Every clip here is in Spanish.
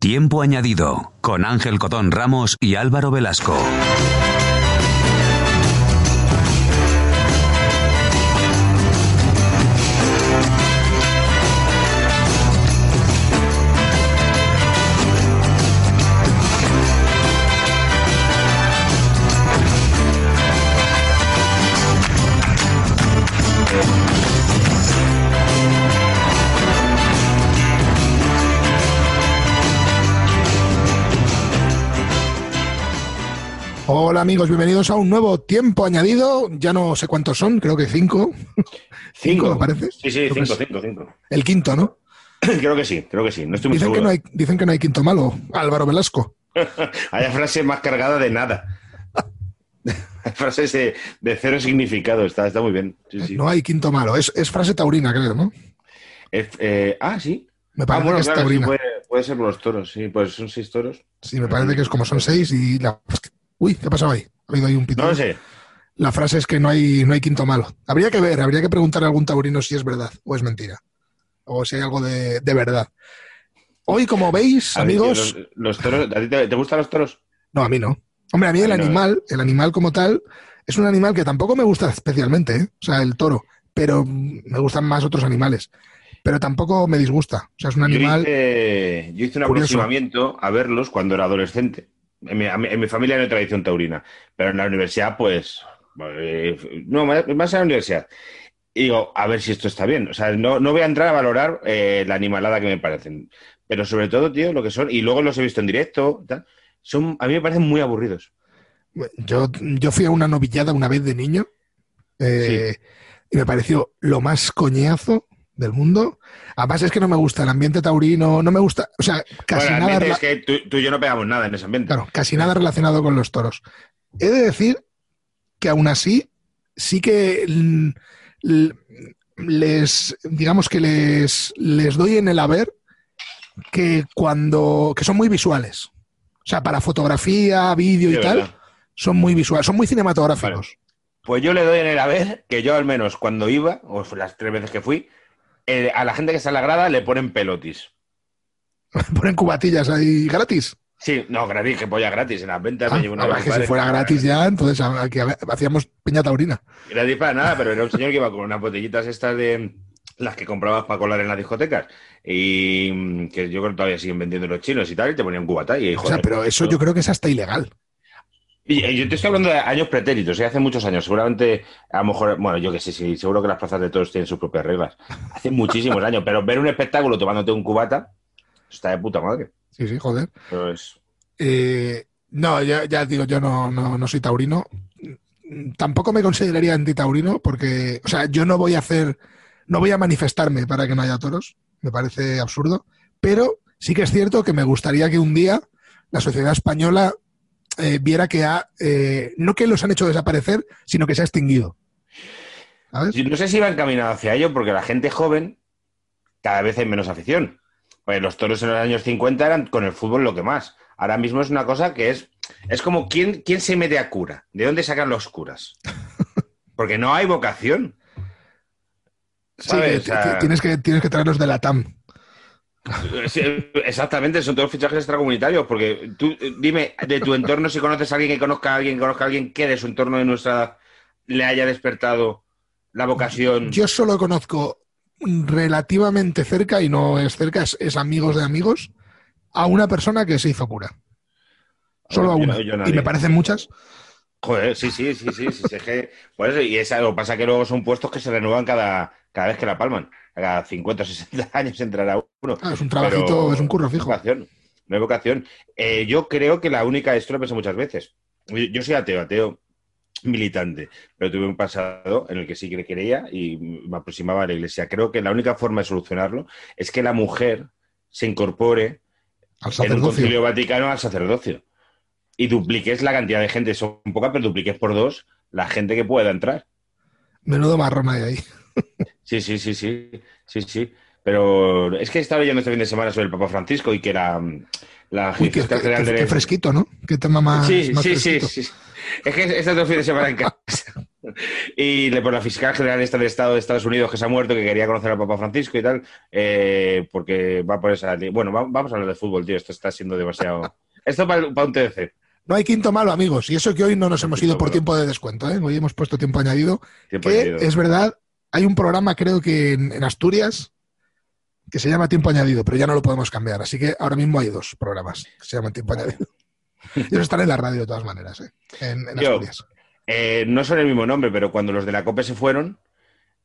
Tiempo añadido con Ángel Cotón Ramos y Álvaro Velasco. Hola amigos, bienvenidos a un nuevo tiempo añadido. Ya no sé cuántos son, creo que cinco. Cinco, me parece. Sí, sí, cinco, cinco, cinco. El quinto, ¿no? creo que sí, creo que sí. No estoy muy Dicen que seguro. no, hay, dicen que no hay quinto malo. Álvaro Velasco. Hay frases más cargadas de nada. Hay frases de, de cero significado. Está, está muy bien. Sí, sí. No hay quinto malo. Es, es frase taurina, creo, ¿no? Es- eh, ah, sí. Me Ah, parece bueno, que es claro, sí, taurina. puede, puede ser por los toros. Sí, pues son seis toros. Sí, me parece que es como son seis y la... Uy, ¿qué ha pasado ahí? Ha habido ahí un pito. No sé. La frase es que no hay, no hay quinto malo. Habría que ver, habría que preguntar a algún taurino si es verdad o es mentira. O si hay algo de, de verdad. Hoy, como veis, A amigos... los, los toros, ¿A ti te, te gustan los toros? No, a mí no. Hombre, a mí el A mí no. animal, el animal como tal, es un animal que tampoco me gusta especialmente, ¿eh? o sea, el toro, pero me gustan más otros animales. Pero tampoco me disgusta. O sea, es un Yo animal. hice, yo hice un curioso. aproximamiento a verlos cuando era adolescente. En mi, en mi familia no hay tradición taurina, pero en la universidad, pues. eh, no, más más en la universidad. Y digo, a ver si esto está bien. O sea, no, no voy a entrar a valorar eh, la animalada que me parecen. Pero sobre todo, tío, lo que son, y luego los he visto en directo, tal, son, a mí me parecen muy aburridos. Yo, yo fui a una novillada una vez de niño eh, y me pareció lo más coñazo del mundo. Además, es que no me gusta el ambiente taurino, no me gusta. O sea, casi Bueno, nada. es que tú, tú y yo no pegamos nada en ese ambiente. Claro, casi nada relacionado con los toros. He de decir que aún así, sí que les, digamos que les, les doy en el haber que cuando, que son muy visuales. O sea, para fotografía, vídeo Sí, y tal, ¿verdad? son muy visuales, son muy cinematográficos. Pues yo le doy en el haber que yo al menos cuando iba, o las tres veces que fui, eh, a la gente que está en la grada le ponen pelotis. Ponen cubatillas ahí gratis. Sí, no, gratis, que polla gratis. En las ventas Ah, me llevo una ah, vez que mi si fuera gratis ya, entonces aquí hacíamos peña taurina. Gratis para nada, pero era un señor que iba con unas botellitas estas de las que comprabas para colar en las discotecas y mm, que yo creo que todavía siguen vendiendo los chinos y tal, y te ponían cubata y O joder, sea, pero eso yo creo que es hasta ilegal. Y eh, yo te estoy hablando de años pretéritos, ¿eh? hace muchos años. Seguramente, a lo mejor, bueno, yo que sé, sí, seguro que las plazas de todos tienen sus propias reglas. Hace muchísimos años, pero ver un espectáculo tomándote un cubata está de puta madre. Sí, sí, joder. Eh, no, ya, ya digo, yo no, no, no soy taurino. Tampoco me consideraría antitaurino porque, o sea, yo no voy a hacer, no voy a manifestarme para que no haya toros, me parece absurdo, pero sí que es cierto que me gustaría que un día la sociedad española eh, viera que ha, eh, no que los han hecho desaparecer, sino que se ha extinguido. ¿Sabes? no sé si va encaminado hacia ello porque la gente joven cada vez hay menos afición. Pues los toros en los años 50 eran con el fútbol lo que más. Ahora mismo es una cosa que es, es como ¿quién, quién se mete a cura. ¿De dónde sacan los curas? Porque no hay vocación. Sí, tienes, que, tienes que traerlos de la TAM. Sí, exactamente, son todos fichajes extracomunitarios, porque tú dime de tu entorno si conoces a alguien que conozca a alguien, que conozca a alguien que de su entorno de nuestra edad le haya despertado la vocación. Yo solo conozco relativamente cerca, y no es cerca, es, es amigos de amigos, a una persona que se hizo cura. Solo a una. y me parecen muchas. Joder, sí, sí, sí, sí, sí, sí, que- por eso, y es algo, pasa que luego son puestos que se renuevan cada, cada vez que la palman. Cada 50 o 60 años entrará uno. Ah, es un trabajito, Pero es un curro no hay fijo. vocación, no hay vocación. Eh, yo creo que la única, esto lo pensé muchas veces. Yo, soy ateo, ateo militante, pero tuve un pasado en el que sí que creía y me aproximaba a la iglesia. Creo que la única forma de solucionarlo es que la mujer se incorpore Al en un concilio vaticano al sacerdocio. Y dupliques la cantidad de gente, son pocas, pero dupliques por dos la gente que pueda entrar. Menudo marrón hay ahí. Sí, sí, sí, sí, sí, sí. Pero es que estaba leyendo este fin de semana sobre el Papa Francisco y que la, la Uy, qué, fiscal qué- general qué- de- qué fresquito, ¿no? Qué tema más, Sí, más sí, sí, fresquito. sí. Es que este otro fin de semana en casa. Y le- por la fiscal general esta del Estado de Estados Unidos que se ha muerto, que quería conocer al Papa Francisco y tal, eh, porque va por esa... Bueno, va- vamos a hablar de fútbol, tío. Esto está siendo demasiado... Esto para, para un TDC. No hay quinto malo, amigos. Y eso que hoy no nos hemos ido por tiempo de descuento, ¿eh? Hoy hemos puesto tiempo añadido. Tiempo que añadido. es verdad, hay un programa, creo que en, en Asturias, que se llama Tiempo Añadido, pero ya no lo podemos cambiar. Así que ahora mismo hay dos programas que se llaman Tiempo Añadido. Ellos están en la radio de todas maneras, ¿eh? En, en Yo. Asturias. Eh, no son el mismo nombre, pero cuando los de la COPE se fueron,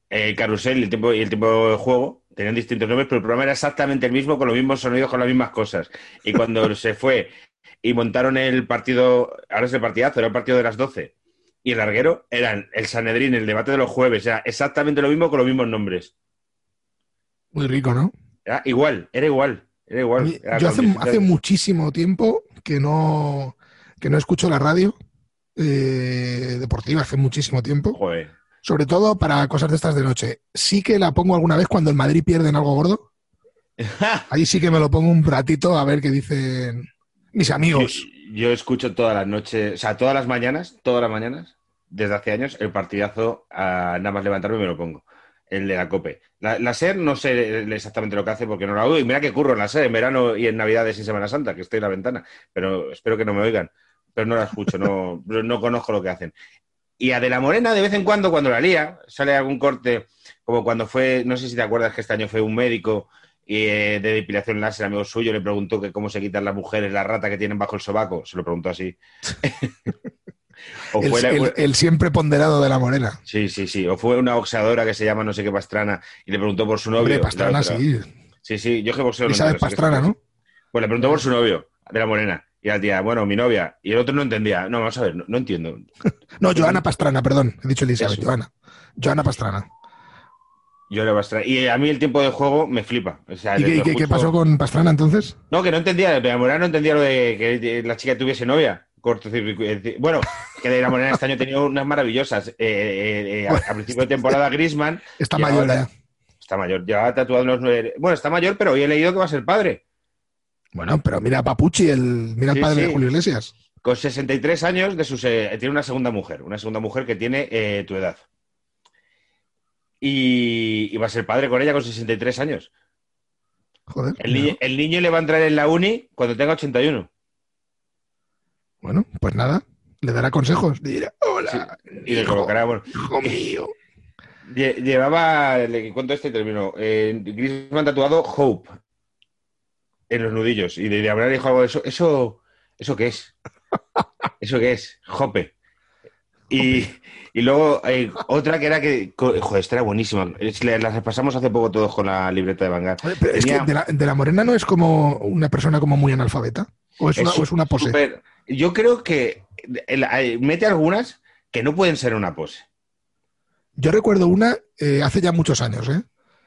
eh, el carrusel y el tiempo, y el tiempo de juego tenían distintos nombres, pero el programa era exactamente el mismo, con los mismos sonidos, con las mismas cosas. Y cuando se fue y montaron el partido, ahora es el partidazo, era el partido de las 12, y el larguero eran el Sanedrín, el debate de los jueves, era exactamente lo mismo con los mismos nombres. Muy rico, ¿no? Era igual, era igual, era igual. Era yo hace, hace muchísimo tiempo que no, que no escucho la radio eh, deportiva, hace muchísimo tiempo. Joder. Sobre todo para cosas de estas de noche. Sí que la pongo alguna vez cuando el Madrid pierde en algo gordo. Ahí sí que me lo pongo un ratito a ver qué dicen mis amigos. Yo escucho todas las noches, o sea, todas las mañanas, todas las mañanas, desde hace años, el partidazo, a nada más levantarme me lo pongo. El de la COPE. La, la SER no sé exactamente lo que hace porque no la oigo. Y mira que curro en la SER en verano y en Navidades y Semana Santa, que estoy en la ventana. Pero espero que no me oigan. Pero no la escucho, no, no conozco lo que hacen. Y a De la Morena, de vez en cuando, cuando la lía, sale algún corte, como cuando fue, no sé si te acuerdas que este año fue un médico y, eh, de depilación láser, amigo suyo, le preguntó que cómo se quitan las mujeres la rata que tienen bajo el sobaco. Se lo preguntó así. o El, fue la- el- el siempre ponderado de la morena. Sí, sí, sí. O fue una boxeadora que se llama no sé qué Pastrana y le preguntó por su novio. Hombre, Pastrana, sí. Sí, sí. Yo que boxeo no Elizabeth que Pastrana, ¿no? Pues le preguntó por su novio, de la morena. Y la tía, bueno, mi novia. Y el otro no entendía. No, vamos a ver, no, no entiendo. No, Joana Pastrana, perdón. He dicho Elizabeth. Joana. Joana Pastrana. Yo era Pastrana. Y a mí el tiempo de juego me flipa. O sea, ¿Y qué, pasó con Pastrana entonces? No, que no entendía. De la morena no entendía lo de que la chica tuviese novia. Cortocircuito. Bueno, que de la morena este año tenía unas maravillosas. Eh, eh, eh, a, a principio de temporada, Grisman. Está mayor ya. Está mayor. Llevaba tatuado unos nueve. Bueno, está mayor, pero hoy he leído que va a ser padre. Bueno, pero mira a Papuchi, el, mira Sí, padre sí. de Julio Iglesias. Con 63 años de sus, eh, tiene una segunda mujer, una segunda mujer que tiene eh, tu edad. Y, y va a ser padre con ella con 63 años. Joder. El, niño, el niño le va a entrar en la uni cuando tenga 81. Bueno, pues nada. Le dará consejos. Le dirá, hola, Y le colocará, bueno, hijo mío. lle- llevaba, le cuento este y termino, eh, Griezmann tatuado Hope en los nudillos. Y de haber dijo algo de eso, ¿eso, ¿eso qué es? ¿Eso qué es? Hope. Y, y luego eh, otra que era que, joder, esta era buenísima. Las repasamos hace poco todos con la libreta de. Oye, pero es Tenía- que de la, de la Morena no es como una persona como muy analfabeta. O es, una, o es una pose. yo creo que mete algunas que no pueden ser una pose. Yo recuerdo una eh, hace ya muchos años, ¿eh?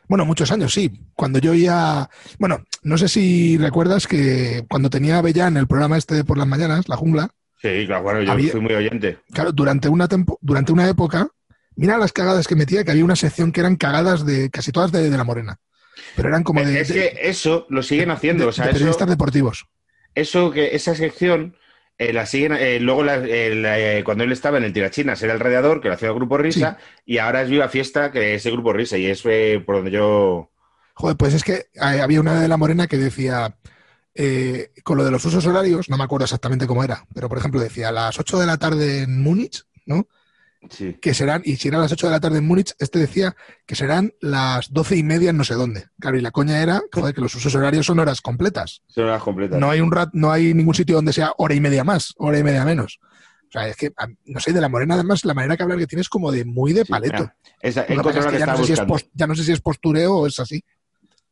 Bueno, muchos años, sí. Cuando yo ya. Bueno, no sé si recuerdas que cuando tenía a Bellán el programa este de por las mañanas, La Jungla, Sí, claro, bueno, yo Había- fui muy oyente. claro, durante una, tempo- durante una época, mira las cagadas que metía, que había una sección que eran cagadas de casi todas de, de La Morena. Pero eran como de. es de- que eso lo siguen haciendo. o sea, de eso, periodistas deportivos. eso que esa sección eh, la siguen. eh, luego, la- eh, cuando él estaba en el Tirachinas, era el radiador que lo hacía el grupo Risa. Y ahora es Viva Fiesta, que es el grupo Risa. Y es por donde yo. Joder, pues es que había una de La Morena que decía, eh, con lo de los usos horarios, no me acuerdo exactamente cómo era, pero por ejemplo decía a las 8 de la tarde en Múnich, ¿no? Sí. Que serán, y si eran las 8 de la tarde en Múnich, este decía que serán las 12 y media en no sé dónde. Claro, y la coña era, joder, que los usos horarios son horas completas. Son las completas. No hay un rat, no hay ningún sitio donde sea hora y media más, hora y media menos. O sea, es que, a- no sé, de la morena además, la manera que hablar que tiene es como de muy de paleto. esa- es la que que ya, no estaba sé si es buscando. pos- ya no sé si es postureo o es así.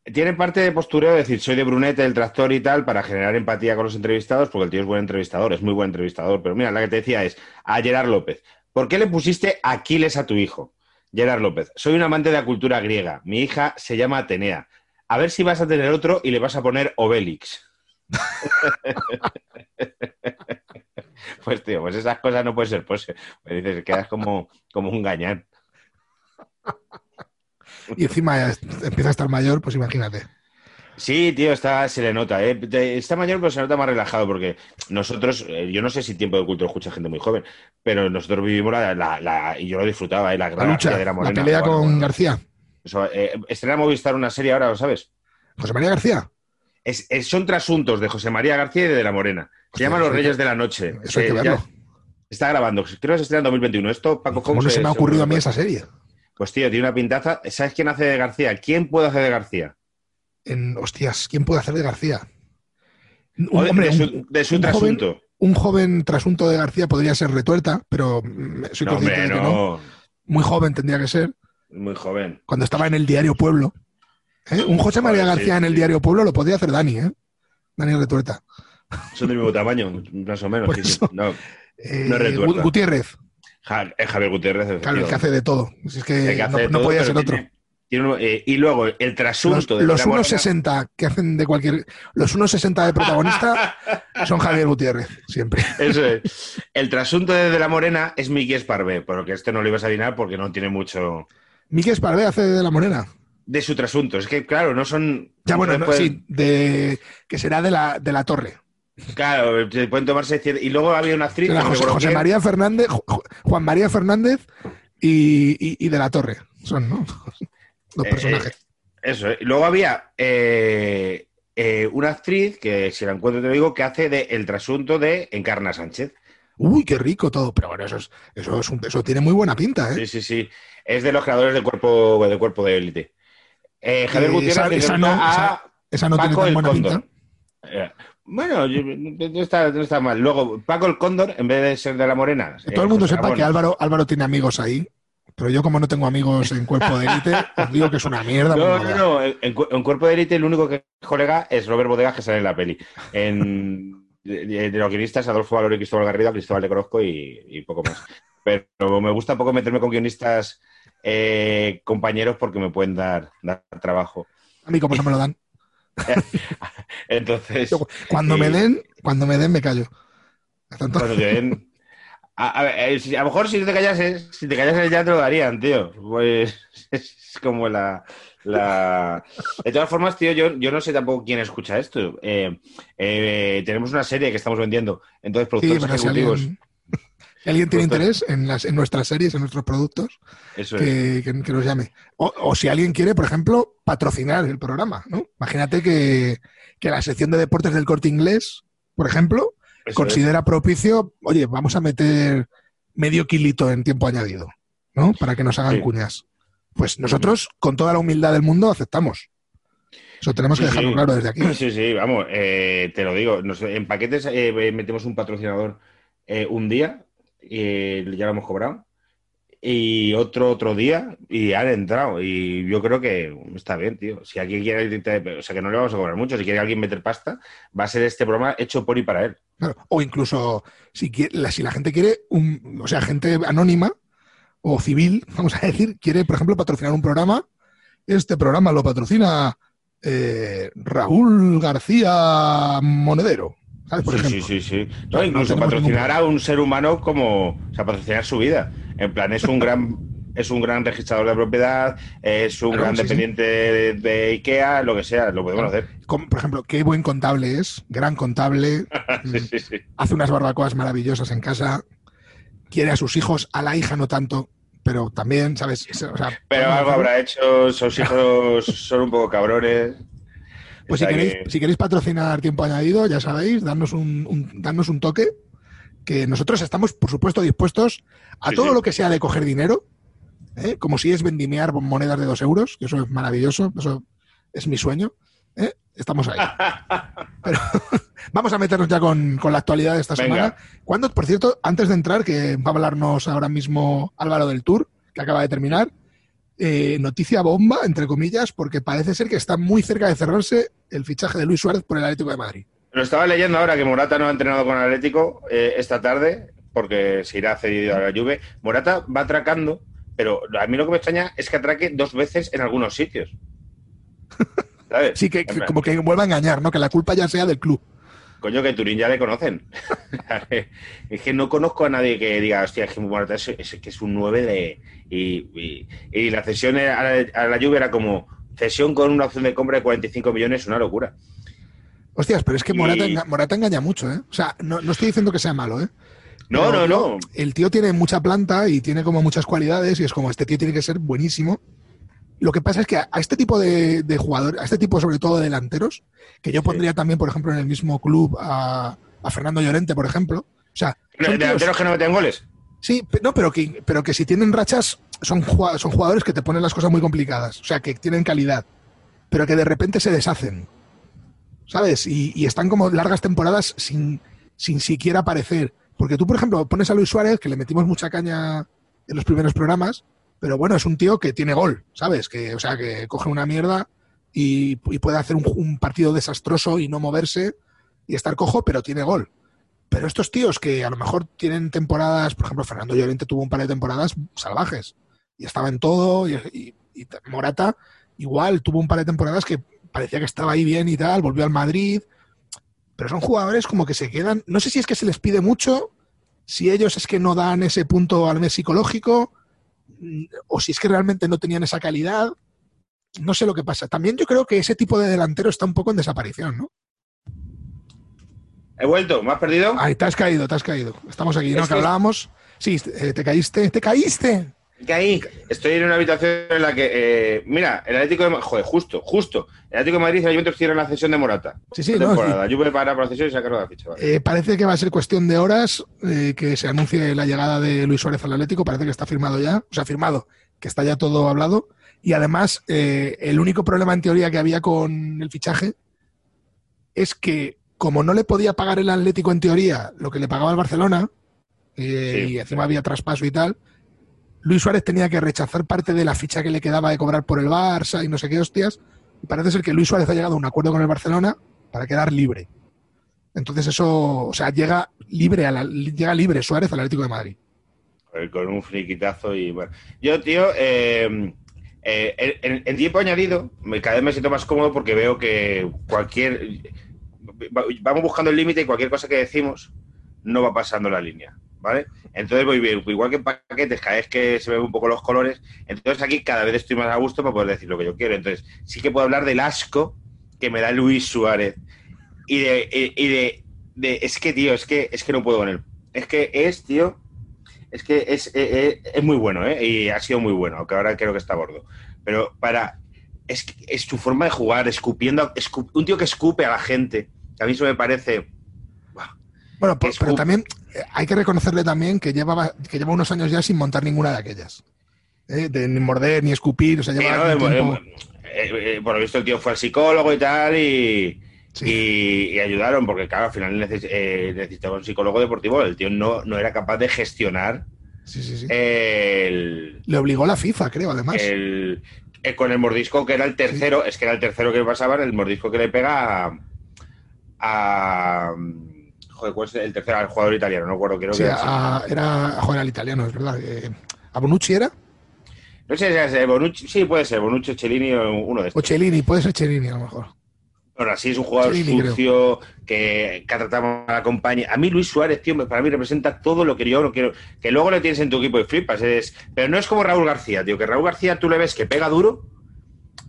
Tiene parte de postureo, decir, soy de Brunete, el tractor y tal, para generar empatía con los entrevistados, porque el tío es buen entrevistador, es muy buen entrevistador. Pero mira, la que te decía es a Gerard López. ¿Por qué le pusiste Aquiles a tu hijo? Gerard López, soy un amante de la cultura griega. Mi hija se llama Atenea. A ver si vas a tener otro y le vas a poner Obélix. Pues tío, pues esas cosas no pueden ser. Pues dices, quedas como, como un gañán. Y encima empieza a estar mayor, pues imagínate. Sí, tío, está, se le nota, ¿eh? Está mayor, pero se nota más relajado, porque nosotros, eh, yo no sé si Tiempo de Culto escucha gente muy joven, pero nosotros vivimos la, la- la- y yo lo disfrutaba, ¿eh? la, La gran lucha, de la la Morena. pelea Bueno, con bueno, García. eso, eh, estrena Movistar una serie ahora, ¿lo sabes? José María García. Es, es- son trasuntos de José María García y de la Morena. Se Hostia, llama Los Reyes que- de la Noche. Eso hay que verlo. está grabando, creo que se estrena en 2021. Esto, Paco ¿Cómo no se me ha ocurrido a mí esa serie? Pues tío, tiene una pintaza. ¿Sabes quién hace de García? ¿Quién puede hacer de García? En, hostias, ¿quién puede hacer de García? Un, de, hombre, de su, un- de su un joven- trasunto. un joven trasunto de García podría ser retuerta, pero mm, soy No, consciente hombre, de que no. Muy joven tendría que ser. Muy joven. Cuando estaba en el diario Pueblo. ¿eh? Un José María sí, García en el sí. diario Pueblo lo podría hacer Dani, ¿eh? Dani Retuerta. Son del mismo tamaño, más o menos. Sí. No, Eh, Gutiérrez, Ja- es Javier Gutiérrez. claro, el que hace de todo. Es que no, de no todo, podía ser otro. tiene- tiene un- eh, y luego el Los, trasunto de los la Morena- 1.60 que hacen de cualquier. Los 1.60 de protagonista son Javier Gutiérrez, siempre. Eso es. El trasunto de, de la Morena es Miki Esparvé, porque este no lo ibas a adivinar porque no tiene mucho Miki Esparvé hace de la Morena. de su trasunto. Es que, claro, no son. Ya, bueno, no, pueden- sí, de, que será de la, de la Torre. Claro, se pueden tomarse. Y luego había una actriz. José. María Fernández, Ju- Ju- Juan María Fernández y, y- y de la Torre. Son, ¿no? Los Eh, personajes. Eso, ¿eh? Y luego había eh, eh, una actriz que, si la encuentro, te lo digo, que hace de el trasunto de Encarna Sánchez. Uy, qué rico todo. Pero bueno, eso, es, eso, es un- eso tiene muy buena pinta, ¿eh? Sí, sí, sí. Es de los creadores del cuerpo del cuerpo de élite. Eh, Javier Eh, Gutiérrez esa- esa no- interpreta a esa- Esa no tiene tan buena pinta. Eh, Bueno, yo- no está, no está mal. Luego, Paco el Cóndor, en vez de ser de la Morena. Que eh, todo el mundo José sepa que Álvaro, Álvaro tiene amigos ahí. Pero yo, como no tengo amigos en cuerpo de élite, os digo que es una mierda. No, no, no. En, en cu- en Cuerpo de Élite, el único que es colega es Robert Bodegas, que sale en la peli. En, de, de- de los guionistas, Adolfo Valor y Cristóbal Garrido, a Cristóbal le conozco y, y poco más. Pero me gusta poco meterme con guionistas eh, compañeros porque me pueden dar, dar trabajo. A mí, como no me lo dan. Entonces, Cuando me den, cuando me den, me callo. Cuando te den- A, a ver, eh, a lo mejor si no te callases, si te callases ya te lo darían, tío. Pues es como la, la... De todas formas, tío, yo, yo no sé tampoco quién escucha esto. Eh, eh, tenemos una serie que estamos vendiendo. Entonces, productores ejecutivos... alguien, si alguien tiene interés en, las, en nuestras series, en nuestros productos, Eso es. que, que- que nos llame. O, o si alguien quiere, por ejemplo, patrocinar el programa, ¿no? Imagínate que, que la sección de deportes del corte inglés, por ejemplo, Eso considera propicio, oye, vamos a meter medio kilito en tiempo añadido, ¿no? Para que nos hagan Sí. cuñas. Pues nosotros, con toda la humildad del mundo, aceptamos. Eso tenemos que Sí, dejarlo sí. claro desde aquí. es. Sí, sí, vamos, eh, te lo digo. nos- en paquetes eh, metemos un patrocinador eh, un día, y ya lo hemos cobrado, y otro otro día, y han entrado. Y yo creo que está bien, tío. Si alguien quiere, o sea, que no le vamos a cobrar mucho, si quiere alguien meter pasta, va a ser este programa hecho por y para él. O incluso, si, quiere- la, si la gente quiere, un, o sea, gente anónima o civil, vamos a decir, quiere, por ejemplo, patrocinar un programa, este programa lo patrocina eh, Raúl García Monedero. ¿Sabes? Por sí, ejemplo. sí, sí, sí. No, No incluso patrocinar ningún a un ser humano como, o sea, patrocinar su vida. En plan, es un gran, es un gran registrador de propiedad, es un Claro, gran sí, sí. dependiente de, de IKEA, lo que sea, lo podemos Claro. hacer. Como, por ejemplo, qué buen contable es, gran contable, sí, hace unas barbacoas maravillosas en casa, quiere a sus hijos, a la hija no tanto, pero también, ¿sabes? O sea, Pero algo habrá hecho, sus hijos son un poco cabrones. Pues si queréis, que- si queréis patrocinar tiempo añadido, ya sabéis, darnos un, un- darnos un toque, que nosotros estamos, por supuesto, dispuestos a Sí, todo sí. lo que sea de coger dinero, ¿eh? como si es vendimiar monedas de dos euros, que eso es maravilloso, eso es mi sueño. ¿eh? Estamos ahí. Pero vamos a meternos ya con, con la actualidad de esta Venga. semana. Cuando, por cierto, antes de entrar, que va a hablarnos ahora mismo Álvaro del Tour, que acaba de terminar, eh, noticia bomba, entre comillas, porque parece ser que está muy cerca de cerrarse el fichaje de Luis Suárez por el Atlético de Madrid. Lo estaba leyendo ahora que Morata no ha entrenado con Atlético eh, esta tarde porque se irá cedido a la Juve. Morata va atracando, pero a mí lo que me extraña es que atraque dos veces en algunos sitios. ¿Sabes? Sí, que, que como que vuelva a engañar, ¿no? Que la culpa ya sea del club. Coño, que Turín ya le conocen. es que no conozco a nadie que diga, hostia, es que Morata es, es- que es un 9 de. Y, y- y la cesión a la, a la Juve era como cesión con una opción de compra de 45 millones, una locura. Hostias, pero es que Morata, Y- enga- Morata engaña mucho, ¿eh? O sea, no, no estoy diciendo que sea malo, ¿eh? No, Pero, no, no. El tío tiene mucha planta y tiene como muchas cualidades y es como, este tío tiene que ser buenísimo. Lo que pasa es que a a este tipo de, de jugadores, a este tipo sobre todo de delanteros, que yo pondría también, por ejemplo, en el mismo club a, a Fernando Llorente, por ejemplo. O sea, son tíos- Delanteros que no meten goles. Sí, no, pero que, pero que si tienen rachas, son, son jugadores que te ponen las cosas muy complicadas. O sea, que tienen calidad, pero que de repente se deshacen. ¿Sabes? Y, y están como largas temporadas sin, sin siquiera aparecer. Porque tú, por ejemplo, pones a Luis Suárez, que le metimos mucha caña en los primeros programas, pero bueno, es un tío que tiene gol, ¿sabes? Que, o sea, que coge una mierda y, puede hacer un, partido desastroso y no moverse y estar cojo, pero tiene gol. Pero estos tíos que a lo mejor tienen temporadas, por ejemplo, Fernando Llorente tuvo un par de temporadas salvajes y estaba en todo, y, y- Morata igual tuvo un par de temporadas que parecía que estaba ahí bien y tal, volvió al Madrid, pero son jugadores como que se quedan, no sé si es que se les pide mucho, si ellos es que no dan ese punto al mes psicológico, o si es que realmente no tenían esa calidad, no sé lo que pasa. También yo creo que ese tipo de delantero está un poco en desaparición, ¿no? He vuelto, ¿me has perdido? Ahí te has caído, te has caído. Estamos aquí, ¿no? Es Que que- hablábamos. Sí, eh, te caíste, te caíste. Que ahí estoy en una habitación en la que. eh, mira, el Atlético de Ma- Joder, justo, justo. El Atlético de Madrid y el Juventus hicieron la cesión de Morata. Sí, sí, Esta no, temporada. Juve para por la cesión y sacaron la ficha. vale. Eh, parece que va a ser cuestión de horas eh, que se anuncie la llegada de Luis Suárez al Atlético. Parece que está firmado ya, o sea, firmado, que está ya todo hablado. Y además, el único problema en teoría que había con el fichaje es que, como no le podía pagar el Atlético en teoría lo que le pagaba el Barcelona, Sí, y encima había traspaso y tal, Luis Suárez tenía que rechazar parte de la ficha que le quedaba de cobrar por el Barça y no sé qué hostias. Y parece ser que Luis Suárez ha llegado a un acuerdo con el Barcelona para quedar libre. Entonces eso, o sea, llega libre, a la- llega libre Suárez al Atlético de Madrid. Con un friquitazo y bueno. Yo, tío, eh, eh, en, en tiempo añadido, cada vez me siento más cómodo porque veo que cualquier. va- Vamos buscando el límite y cualquier cosa que decimos no va pasando la línea, ¿vale? Entonces voy bien, igual que en paquetes, cada vez que se ven un poco los colores, entonces aquí cada vez estoy más a gusto para poder decir lo que yo quiero. Entonces sí que puedo hablar del asco que me da Luis Suárez y de, y de, de- es que, tío, es que, es que no puedo con él. Es que es, tío, es que es, eh, eh, es muy bueno, ¿eh? Y ha sido muy bueno, aunque ahora creo que está gordo. Pero para. Es, es su forma de jugar, escupiendo. escu- un tío que escupe a la gente. que A mí eso me parece. Bueno, pero ju- también hay que reconocerle también que lleva, que lleva unos años ya sin montar ninguna de aquellas. ¿eh? De ni morder, ni escupir, o sea, Sí, lleva ¿no? Eh, eh, por lo visto, el tío fue al psicólogo y tal, y, Sí. y, y ayudaron, porque, claro, al final neces- eh, necesitaba un psicólogo deportivo. El tío no, no era capaz de gestionar Sí, sí, sí. el, Le obligó la FIFA, creo, además. el- eh, con el mordisco que era el tercero, es que era el tercero que pasaba, el mordisco que le pega a. a- joder, ¿cuál es el tercero? Al jugador italiano, no recuerdo, creo Sí, que era. a- era joder, al italiano, es verdad. Eh, ¿A Bonucci era? No sé si es eh, Bonucci, sí, puede ser, Bonucci, Cellini o uno de O estos. Cellini, puede ser Cellini a lo mejor. Bueno, así es un jugador Cellini, creo. sucio que, que ha tratado a la compañía. A mí Luis Suárez, tío, para mí representa todo lo que yo no quiero. Que luego le tienes en tu equipo y flipas. Es, pero no es como Raúl García, tío, que Raúl García tú le ves que pega duro,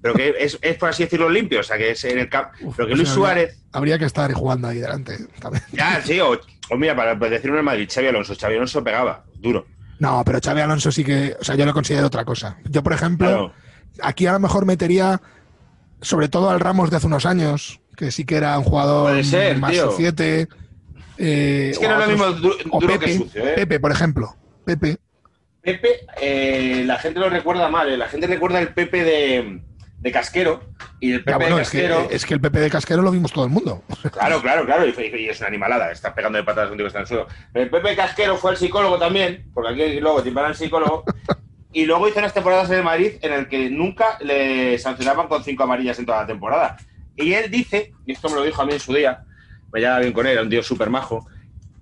pero que es, es por así decirlo limpio, o sea, que es en el campo. Pero que Luis Suárez, Habría que estar jugando ahí delante también. ya, sí, o, o mira, para, decir uno en Madrid, Xavi Alonso, Xavi Alonso pegaba, duro. No, pero Xavi Alonso sí que, o sea, yo lo considero otra cosa. Yo, por ejemplo, Claro. aquí a lo mejor metería, sobre todo al Ramos de hace unos años, que sí que era un jugador Puede ser, más tío. societe. eh, Es que no es lo mismo duro Pepe, que sucio, ¿eh? Pepe, por ejemplo. Pepe. Pepe, eh, la gente lo recuerda mal, ¿eh? la gente recuerda el Pepe de, de Casquero y el bueno, de es que, Casquero. es que el Pepe de Casquero lo vimos todo el mundo. Claro, claro, claro, y, y es una animalada, estás pegando de patadas contigo que está en el suelo. Pero el Pepe Casquero fue al psicólogo también, porque aquí luego te iban al psicólogo, y luego hizo unas temporadas en el Madrid en el que nunca le sancionaban con cinco amarillas en toda la temporada. Y él dice, y esto me lo dijo a mí en su día, me llevaba bien con él, era un tío súper majo,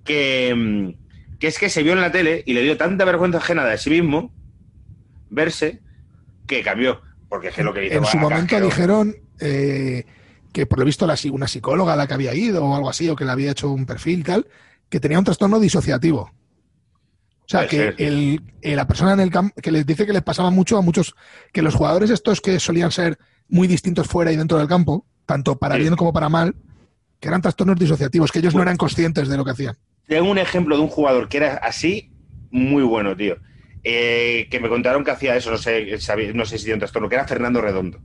que, mm, que es que se vio en la tele y le dio tanta vergüenza ajena de sí mismo verse que cambió. Porque es que lo que hizo en su momento Casquero- dijeron eh, que por lo visto la, una psicóloga a la que había ido o algo así, o que le había hecho un perfil y tal, que tenía un trastorno disociativo. O sea, que el, la persona en el campo, que les dice que les pasaba mucho a muchos, que los jugadores estos que solían ser muy distintos fuera y dentro del campo, tanto para bien como para mal, que eran trastornos disociativos, que ellos no eran conscientes de lo que hacían. Tengo un ejemplo de un jugador que era así, muy bueno, tío. Eh, que me contaron que hacía eso, no sé, no sé si tiene un trastorno, que era Fernando Redondo.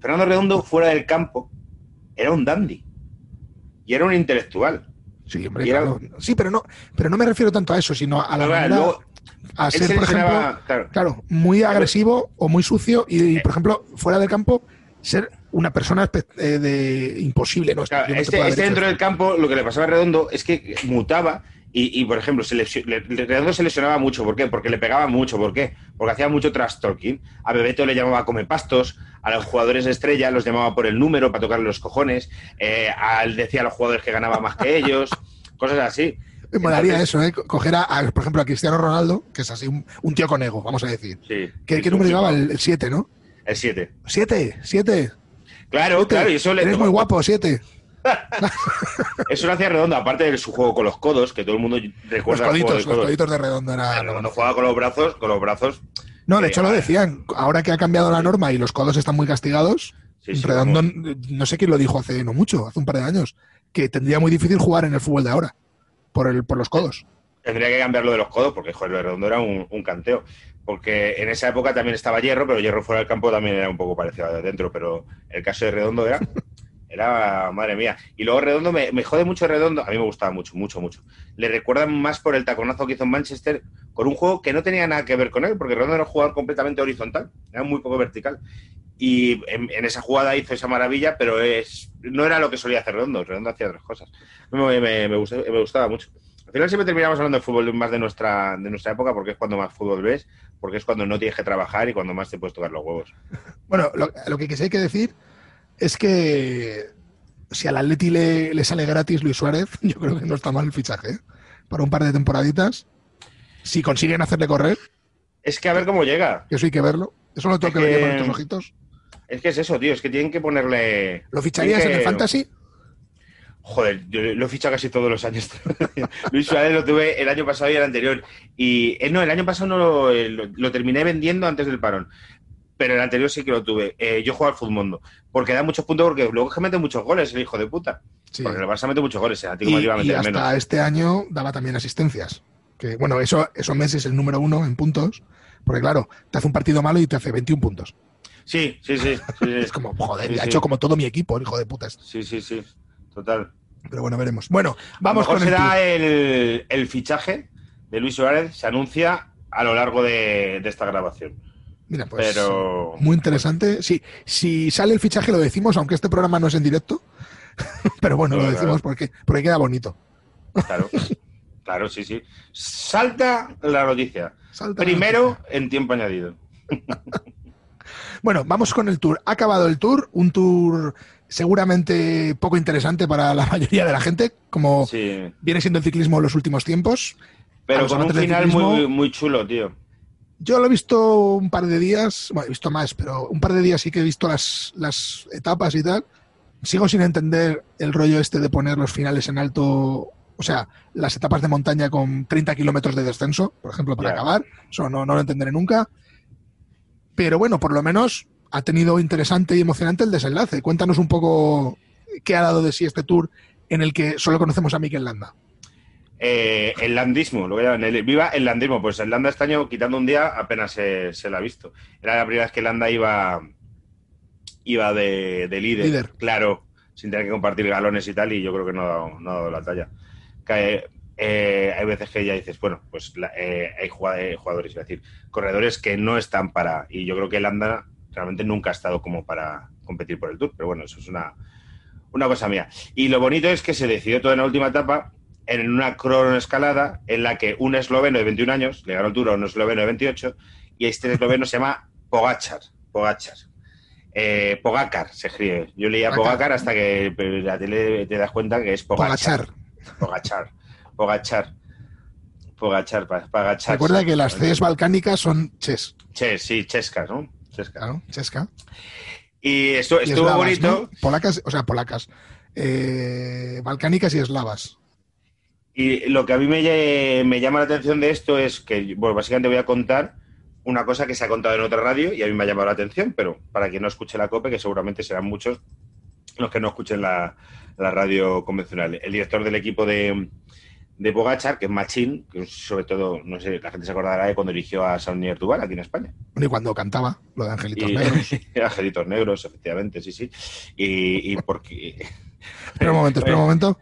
Fernando Redondo, fuera del campo, era un dandy. Y era un intelectual. Sí, hombre, sí, pero no, pero no me refiero tanto a eso, sino a la manera, a ser, por ejemplo, claro. muy agresivo o muy sucio y, por ejemplo, fuera del campo, ser una persona eh, de imposible. ¿no? este, este dentro del campo, lo que le pasaba a Redondo es que mutaba y, por ejemplo, se Redondo se lesionaba mucho. ¿Por qué? Porque le pegaba mucho. ¿Por qué? Porque hacía mucho trash talking. A Bebeto le llamaba come pastos. A los jugadores de estrella los llamaba por el número para tocarle los cojones. Eh, decía a los jugadores que ganaba más que ellos. cosas así. Me molaría eso, ¿eh? Coger, a, por ejemplo, a Cristiano Ronaldo, que es así un, tío con ego, vamos a decir. Sí, ¿Qué, número llevaba? El 7, ¿no? El 7. ¿7? ¿7? Claro, claro. Y eso le... Eres muy guapo, 7. Eso lo hacía Redondo, aparte de su juego con los codos, que todo el mundo recuerda. Los coditos, los coditos de Redondo era. cuando jugaba con los brazos, con los brazos. No, de hecho lo decían. Ahora que ha cambiado la norma y los codos están muy castigados, Redondo, no sé quién lo dijo hace no mucho, hace un par de años, que tendría muy difícil jugar en el fútbol de ahora por el por los codos. Tendría que cambiarlo de los codos porque joder, Redondo era un, canteo. Porque en esa época también estaba Hierro, pero Hierro fuera del campo también era un poco parecido a dentro. Pero el caso de Redondo era Era, madre mía. Y luego Redondo, me, jode mucho Redondo. A mí me gustaba mucho, mucho, mucho. Le recuerdan más por el taconazo que hizo en Manchester con un juego que no tenía nada que ver con él, porque Redondo era un jugador completamente horizontal, era muy poco vertical. Y en, esa jugada hizo esa maravilla, pero es no era lo que solía hacer Redondo. Redondo hacía otras cosas. Me, me, gustaba, mucho. Al final siempre terminamos hablando de fútbol más de nuestra, de nuestra época, porque es cuando más fútbol ves, porque es cuando no tienes que trabajar y cuando más te puedes tocar los huevos. Bueno, lo, lo que hay que decir es que si al Atleti le, le, sale gratis Luis Suárez, yo creo que no está mal el fichaje. ¿eh? Para un par de temporaditas. Si consiguen hacerle correr. Es que a ver cómo llega. Eso hay que verlo. Eso lo tengo que, ver con estos ojitos. Es que es eso, tío. Es que tienen que ponerle. ¿Lo ficharías en el Fantasy? Joder, yo lo he fichado casi todos los años. Luis Suárez lo tuve el año pasado y el anterior. Y eh, no, el año pasado no lo, eh, lo, terminé vendiendo antes del parón pero el anterior sí que lo tuve. Eh, yo juego al Futmundo, porque da muchos puntos, porque luego es que mete muchos goles el hijo de puta. Porque el Barça mete muchos goles, el Atlético y, y hasta este año daba también asistencias. Que bueno, eso, eso Messi es el número uno en puntos, porque claro, te hace un partido malo y te hace 21 puntos. Sí, sí, sí. es como, joder, ha hecho como todo mi equipo, el hijo de putas. Sí, sí, sí, total. Pero bueno, veremos. Bueno, vamos con será el, el, fichaje de Luis Suárez, se anuncia a lo largo de esta grabación. Mira, pues muy interesante. Sí, si sale el fichaje lo decimos, aunque este programa no es en directo. Pero bueno, lo decimos porque, porque queda bonito. Claro, claro, sí, sí. Salta la noticia. Primero en tiempo añadido. bueno, vamos con el tour. Ha acabado el tour, un tour seguramente poco interesante para la mayoría de la gente, como viene siendo el ciclismo en los últimos tiempos. Pero con un final muy, muy chulo, tío. Yo lo he visto un par de días, bueno, he visto más, pero un par de días sí que he visto las, las etapas y tal. Sigo sin entender el rollo este de poner los finales en alto, o sea, las etapas de montaña con 30 kilómetros de descenso, por ejemplo, para acabar. Eso no, no lo entenderé nunca. Pero bueno, por lo menos ha tenido interesante y emocionante el desenlace. Cuéntanos un poco qué ha dado de sí este tour en el que solo conocemos a Mikel Landa. Eh, el landismo, lo que llaman, el, viva el landismo. Pues el Landa este año, quitando un día, apenas se, se, la ha visto. Era la primera vez que Landa iba, iba de, líder, claro, sin tener que compartir galones y tal, y yo creo que no ha dado, no ha dado la talla. Eh, hay veces que ya dices, bueno, pues eh, hay jugadores, iba a decir, corredores que no están para, y yo creo que Landa realmente nunca ha estado como para competir por el Tour, pero bueno, eso es una, una cosa mía. Y lo bonito es que se decidió todo en la última etapa en una cronoescalada en la que un esloveno de 21 años le ganó el Tour a un esloveno de 28 y este esloveno se llama Pogachar. Pogachar. Eh, Pogacar se escribe. Yo leía Pogacar hasta que la tele te das cuenta que es Pogachar. Pogachar. Pogachar. Pogachar. Pogachar. Recuerda que las Cs balcánicas son ches. Ches, sí, chescas, ¿no? Chesca. Claro, chesca. Y esto y estuvo eslavas, bonito. ¿no? Polacas, o sea, polacas. Eh, balcánicas y eslavas. Y lo que a mí me, lle- me llama la atención de esto es que, bueno, básicamente voy a contar una cosa que se ha contado en otra radio y a mí me ha llamado la atención, pero para quien no escuche la COPE, que seguramente serán muchos los que no escuchen la, la radio convencional. El director del equipo de, de Pogachar, que es Machín, que sobre todo, no sé, la gente se acordará de cuando dirigió a Saunier Duval aquí en España. Y cuando cantaba, lo de Angelitos Y, Negros. Angelitos Negros, efectivamente, sí, sí. Y, y porque... Espera un momento, espera un momento.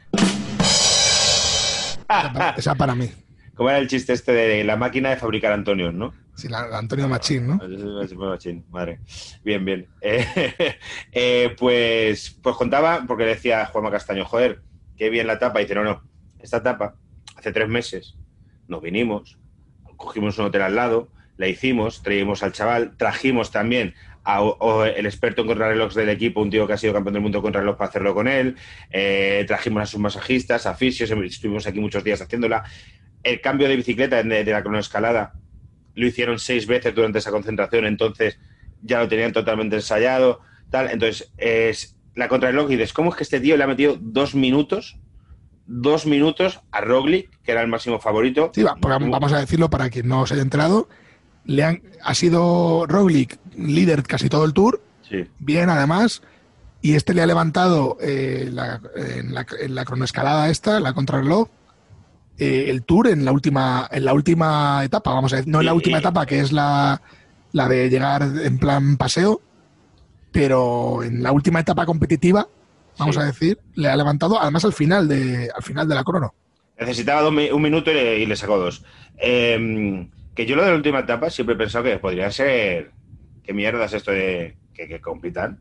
Esa para, esa para mí. ¿Cómo era el chiste este de la máquina de fabricar Antonios, no? Sí, la, la Antonio Machín, ¿no? Machín, madre. Bien, bien. Eh, eh, pues, pues contaba, porque decía Juanma Castaño, joder, qué bien la tapa. Y dice, no, no, esta tapa, hace tres meses, nos vinimos, cogimos un hotel al lado, la hicimos, traímos al chaval, trajimos también a, el experto en contrarrelojes del equipo, un tío que ha sido campeón del mundo con reloj para hacerlo con él, eh, trajimos a sus masajistas, a fisios, estuvimos aquí muchos días haciéndola. El cambio de bicicleta de, de la cronoescalada lo hicieron seis veces durante esa concentración, entonces ya lo tenían totalmente ensayado, tal. Entonces, es la contrarreloj y dices, ¿cómo es que este tío le ha metido dos minutos, dos minutos a Roglic, que era el máximo favorito? Sí, vamos a decirlo para quien no se haya enterado. Le han, ha sido Roglic líder casi todo el tour, Sí, bien además, y este le ha levantado eh, la- en, la, en la cronoescalada esta, la contrarreloj, eh, el tour en la última en la última etapa, vamos a decir, no en la última etapa que es la, la de llegar en plan paseo, pero en la última etapa competitiva, vamos Sí. a decir, le ha levantado además al final de al final de la crono. necesitaba dos un minuto y le, y le sacó dos. Eh, que yo lo de la última etapa siempre he pensado que podría ser. ¿Qué mierda es esto de que, que compitan?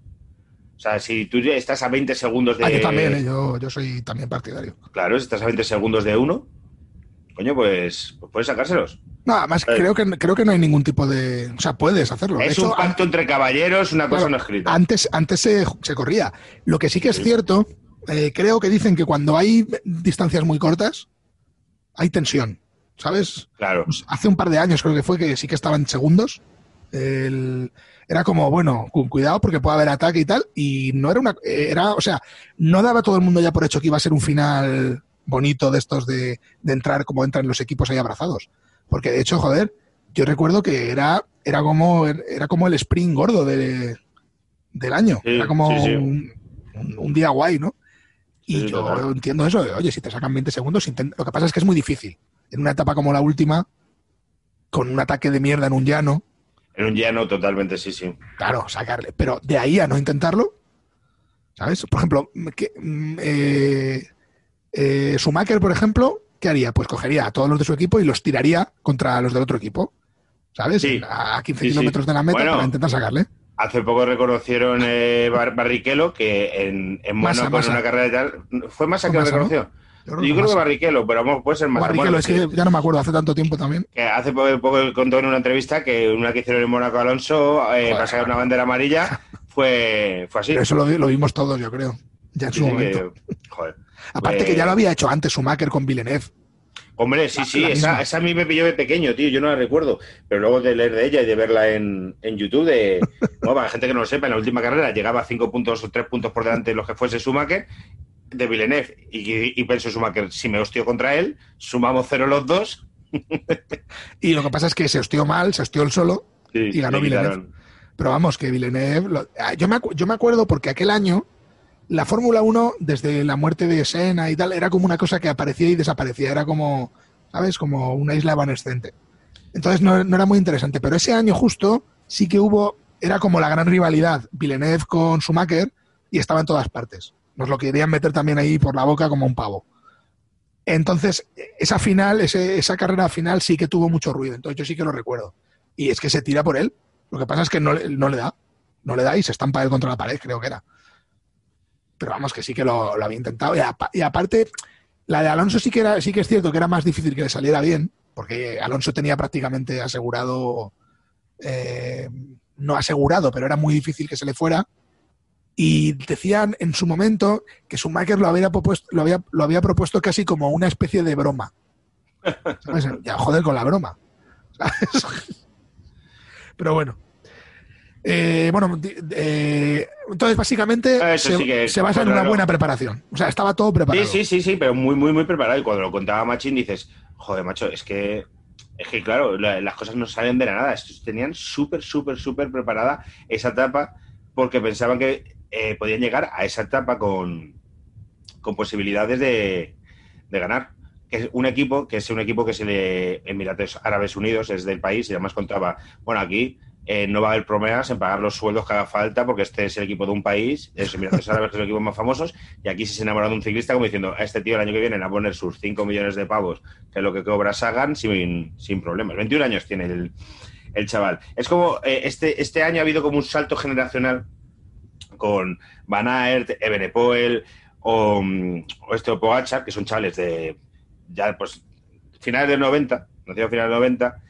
O sea, si tú estás a 20 segundos de. Ah, yo también, eh, yo, yo soy también partidario. Claro, si estás a 20 segundos de uno, coño, pues, pues puedes sacárselos. No, además Eh. creo que creo que no hay ningún tipo de, o sea, puedes hacerlo. De Es hecho, un pacto entre caballeros, una cosa no escrita. Antes, antes se, se corría. Lo que sí que es Sí. cierto, eh, creo que dicen que cuando hay distancias muy cortas, hay tensión. ¿Sabes? Claro. Pues hace un par de años creo que fue que sí que estaban segundos. El- era como, bueno, cu- cuidado porque puede haber ataque y tal. Y no era una. Era, o sea, no daba todo el mundo ya por hecho que iba a ser un final bonito de estos de, de entrar como entran los equipos ahí abrazados. Porque de hecho, joder, yo recuerdo que era, era como era como el sprint gordo de, del año. Sí, era como sí, sí. Un, día guay, ¿no? Y yo entiendo eso de, oye, si te sacan 20 segundos, lo que pasa es que es muy difícil. En una etapa como la última, con un ataque de mierda en un llano, En un llano totalmente, sí, sí. claro, sacarle. Pero de ahí a no intentarlo, ¿sabes? Por ejemplo, que, mm, eh, eh, Schumacher, por ejemplo, ¿qué haría? Pues cogería a todos los de su equipo y los tiraría contra los del otro equipo, ¿sabes? Sí. A 15 Sí, sí. kilómetros de la meta Bueno. para intentar sacarle. Hace poco reconocieron eh, Bar- Barrichello que en, en Mónaco, en una carrera de tal. ¿Fue Massa que lo Massa, ¿no? Yo creo que creo que Massa. Barrichello, pero vamos, puede ser más. Barrichello, es que ya no me acuerdo, hace tanto tiempo también. Que hace poco, contó en una entrevista que una que hicieron en Mónaco Alonso eh, Joder. para sacar una bandera amarilla fue, fue así. Pero eso lo, vi- lo vimos todos, yo creo. Ya en Sí, su sí, momento. que- joder. Aparte que ya lo había hecho antes Schumacher con Villeneuve. Hombre, sí, La- sí, la esa, esa a mí me pilló de pequeño, tío, yo no la recuerdo. Pero luego de leer de ella y de verla en, en YouTube, de, bueno, para la gente que no lo sepa, en la última carrera llegaba a cinco puntos o tres puntos por delante de los que fuese Schumacher, de Villeneuve. Y, y Schumacher, si me hostio contra él, sumamos cero los dos. Y lo que pasa es que se hostió mal, se hostió el solo. Sí, Y ganó le Villeneuve. quitaron. Pero vamos, que Villeneuve. lo- ah, yo, me yo me acuerdo porque aquel año la Fórmula 1, desde la muerte de Senna y tal, era como una cosa que aparecía y desaparecía. Era como, ¿sabes? Como una isla evanescente. Entonces no, no era muy interesante. Pero ese año justo sí que hubo. Era como la gran rivalidad Villeneuve con Schumacher y estaba en todas partes. Nos lo querían meter también ahí por la boca como un pavo. Entonces, esa final, ese- esa carrera final sí que tuvo mucho ruido. Entonces yo sí que lo recuerdo. Y es que se tira por él. Lo que pasa es que no, le- da. No le da y se estampa él contra la pared, creo que era. Pero vamos, que sí que lo, había intentado. Y aparte, la de Alonso sí que, era, sí que es cierto que era más difícil que le saliera bien, porque Alonso tenía prácticamente asegurado, eh, no asegurado, pero era muy difícil que se le fuera. Y decían en su momento que Schumacher lo había, propuesto, lo había, lo había propuesto casi como una especie de broma. ¿Sabes? Ya, joder con la broma. ¿Sabes? Pero bueno. Eh, bueno, eh, entonces básicamente Eso se, sí se basa en una buena preparación. O sea, estaba todo preparado. Sí, sí, sí, sí, pero muy, muy, muy preparado. Y cuando lo contaba Machín dices, joder, macho, es que, es que claro, la- las cosas no salen de la nada. Estos tenían súper, súper, súper preparada esa etapa porque pensaban que eh, podían llegar a esa etapa con, con posibilidades de, de ganar. Que es un equipo, que es un equipo que es el de Emiratos Árabes Unidos, es del país, y además contaba, bueno, aquí eh, no va a haber problemas en pagar los sueldos que haga falta porque este es el equipo de un país, es Emiratos Árabes, que es el equipo más famosos, y aquí si se enamora de un ciclista como diciendo, a este tío el año que viene le va a poner sus 5 millones de pavos, que es lo que cobra Sagan, sin, sin problemas. 21 años tiene el, el chaval. Es como, eh, este, este año ha habido como un salto generacional con Van Aert, Ebenepoel o, mm, o este Pogacar, que son chavales de ya pues finales del 90, nacidos finales del 90,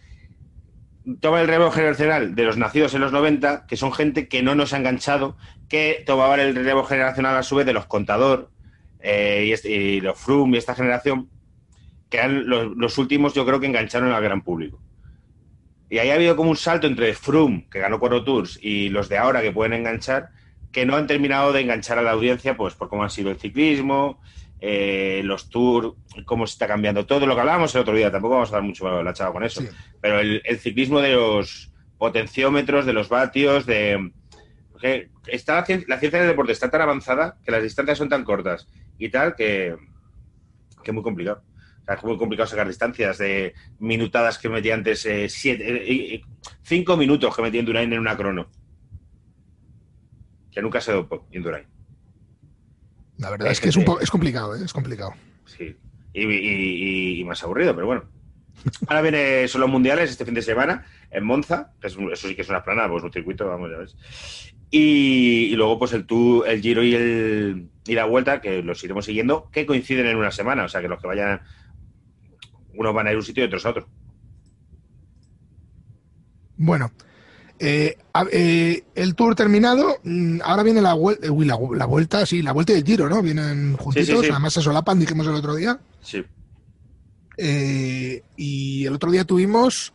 toma el relevo generacional de los nacidos en los 90, que son gente que no nos ha enganchado, que tomaban el relevo generacional a su vez de los Contador eh, y, este- y los Froome y esta generación, que eran los, últimos yo creo que engancharon al gran público. Y ahí ha habido como un salto entre Froome, que ganó cuatro tours, y los de ahora que pueden enganchar, que no han terminado de enganchar a la audiencia, pues por cómo ha sido el ciclismo, eh, los tours, cómo se está cambiando todo, lo que hablábamos el otro día, tampoco vamos a dar mucho la chava con eso, Sí. pero el, el ciclismo de los potenciómetros, de los vatios, de... porque está la, cien- la ciencia del deporte está tan avanzada que las distancias son tan cortas y tal que, que es muy complicado. O sea, es muy complicado sacar distancias de minutadas que metía antes, eh, siete, eh, cinco minutos que metía Indurain en una crono. Que nunca se dopó Indurain. La verdad Hay es que es, un po- es complicado, ¿eh? es complicado. Sí. Y, y- y- y más aburrido, pero bueno. Ahora viene, son los mundiales este fin de semana en Monza, que es eso sí que es una planada, pues un circuito, vamos, ya ves. Y, y luego, pues el Tour, el Giro y, el, y la Vuelta, que los iremos siguiendo, que coinciden en una semana, o sea que los que vayan, unos van a ir a un sitio y otros a otro. Bueno, eh, eh, el tour terminado, mm, ahora viene la, vuel- eh, uy, la, la vuelta, sí, la vuelta y el giro, ¿no? Vienen juntitos, sí, sí. además se solapan, dijimos el otro día. Sí. Eh, y el otro día tuvimos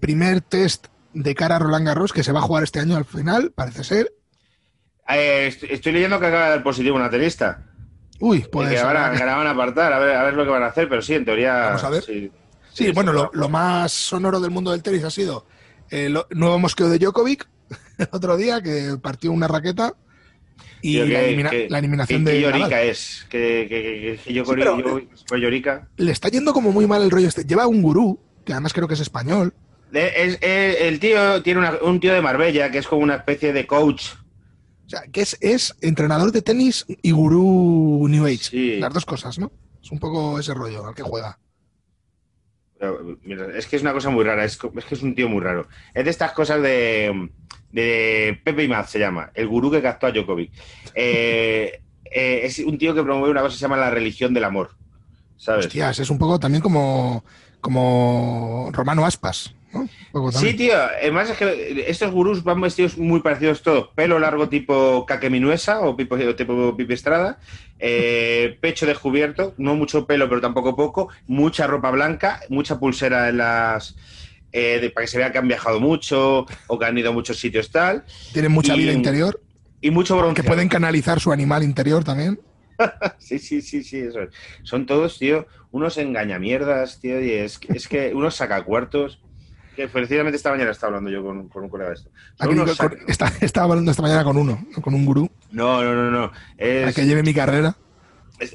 primer test de cara a Roland Garros, que se va a jugar este año al final, parece ser. Est- estoy leyendo que acaba de dar positivo una tenista. Uy, pues. que ahora, que- la van a apartar, a ver, a ver lo que van a hacer, pero sí, en teoría. Vamos a ver. Sí, Sí, bueno, lo, lo más sonoro del mundo del tenis ha sido el nuevo mosqueo de Djokovic el otro día, que partió una raqueta. Y la, que- elimina- que- la eliminación que- de. que llorica Nadal. es. Que, que, que- que yo, Sí, pero- yo- llorica. Le está yendo como muy mal el rollo este. Lleva un gurú, que además creo que es español. Es- el tío tiene una- un tío de Marbella que es como una especie de coach. O sea, que es, es entrenador de tenis y gurú New Age. Sí. Las dos cosas, ¿no? Es un poco ese rollo al que juega. Es que es una cosa muy rara, es, que es un tío muy raro. Es de estas cosas de, de Pepe y Maz se llama, el gurú que captó a Djokovic. Eh, eh, es un tío que promueve una cosa que se llama la religión del amor. ¿Sabes? Hostias, es un poco también como, como Romano Aspas, poco Sí, tío. Además es que estos gurús van vestidos muy parecidos todos. Pelo largo tipo Kakeminuesa o tipo, tipo Pipi Estrada. eh, pecho descubierto. No mucho pelo, pero tampoco poco. Mucha ropa blanca. Mucha pulsera en las... eh, de- para que se vea que han viajado mucho o que han ido a muchos sitios tal. Tienen mucha y- vida interior, Y mucho bronce. que pueden canalizar su animal interior también. Sí, sí, sí, sí, eso es. Son todos, tío, unos engañamierdas, tío, y es, que- es que unos sacacuartos. Que precisamente esta mañana estaba hablando yo con, con un colega de esto. Está- estaba hablando esta mañana con uno, con un gurú, No, no, no, no. Es, que lleve mi carrera.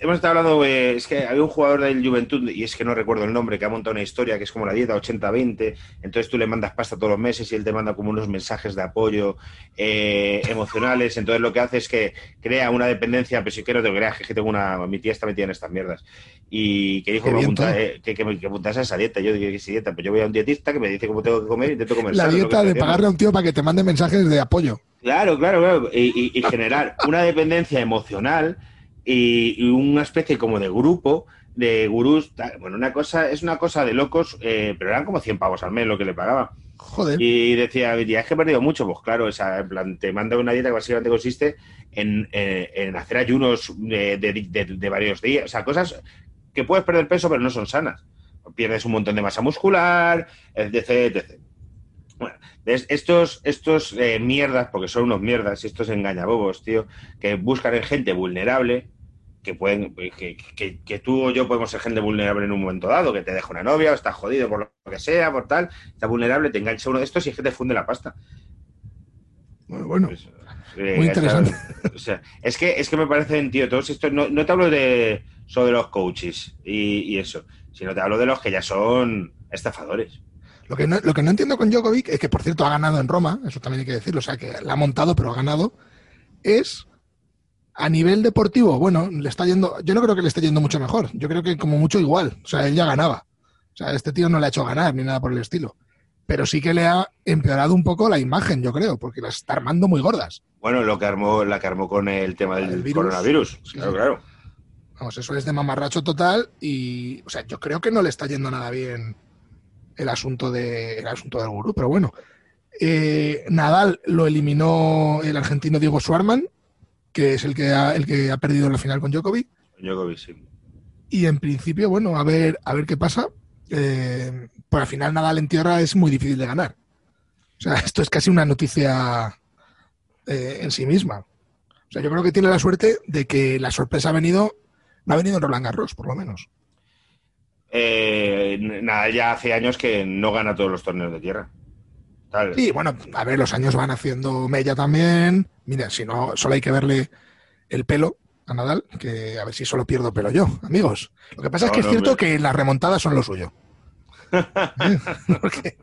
Hemos estado hablando, eh, es que había un jugador del Juventud, y es que no recuerdo el nombre, que ha montado una historia que es como la dieta 80-20, entonces tú le mandas pasta todos los meses y él te manda como unos mensajes de apoyo eh, emocionales, entonces lo que hace es que crea una dependencia, pero si quiero te creas que tengo una, mi tía está metida en estas mierdas, y que dijo que, apunta- eh, que, que me- que apuntase a esa dieta, yo digo que sí dieta, pues yo voy a un dietista que me dice cómo tengo que comer y intento comer La dieta de pagarle a un tío para que te mande mensajes de apoyo. Claro, claro, claro. Y, y- y generar una dependencia emocional y, y una especie como de grupo de gurús. Bueno, una cosa, es una cosa de locos, eh, pero eran como 100 pavos al mes lo que le pagaba. Joder. Y decía, "Ya, es que he perdido mucho. Pues claro, en plan, te manda una dieta que básicamente consiste en, eh, en hacer ayunos de, de- de- de varios días. O sea, cosas que puedes perder peso, pero no son sanas. Pierdes un montón de masa muscular, etc, etc. Bueno, es- estos, estos eh, mierdas, porque son unos mierdas, estos engañabobos, tío, que buscan en gente vulnerable, que pueden, que, que- que tú o yo podemos ser gente vulnerable en un momento dado, que te deja una novia o estás jodido por lo que sea, por tal, estás vulnerable, te engancha uno de estos y es que te funde la pasta. Bueno, bueno, Pues, eh, Muy interesante. o sea, es que, es que me parecen, tío, todos estos, no, no te hablo de solo de los coaches y, y eso, sino te hablo de los que ya son estafadores. Lo que, no, lo que no entiendo con Djokovic es que, por cierto, ha ganado en Roma, eso también hay que decirlo, o sea, que la ha montado, pero ha ganado, es a nivel deportivo, bueno, le está yendo, yo no creo que le esté yendo mucho mejor, yo creo que como mucho igual, o sea, él ya ganaba, o sea, este tío no le ha hecho ganar ni nada por el estilo, pero sí que le ha empeorado un poco la imagen, yo creo, porque las está armando muy gordas. Bueno, lo que armó, la que armó con el tema del El virus. coronavirus. Sí, claro, claro. Vamos, eso es de mamarracho total y, o sea, yo creo que no le está yendo nada bien el asunto, de, el asunto del gurú, pero bueno. Eh, Nadal lo eliminó el argentino Diego Schwarman, que es el que ha, el que ha perdido la final con Djokovic. Djokovic, sí. Y en principio, bueno, a ver, a ver qué pasa. Eh, pues al final Nadal en tierra es muy difícil de ganar. O sea, esto es casi una noticia eh, en sí misma. O sea, yo creo que tiene la suerte de que la sorpresa ha venido, no ha venido en Roland Garros, por lo menos. Eh, nada, ya hace años que no gana todos los torneos de tierra. Tal. Sí, bueno, a ver, los años van haciendo mella también. Mira, si no, solo hay que verle el pelo a Nadal, que a ver si solo pierdo pelo yo, amigos. Lo que pasa es No, que es cierto que las remontadas son lo suyo. ¿Eh? porque,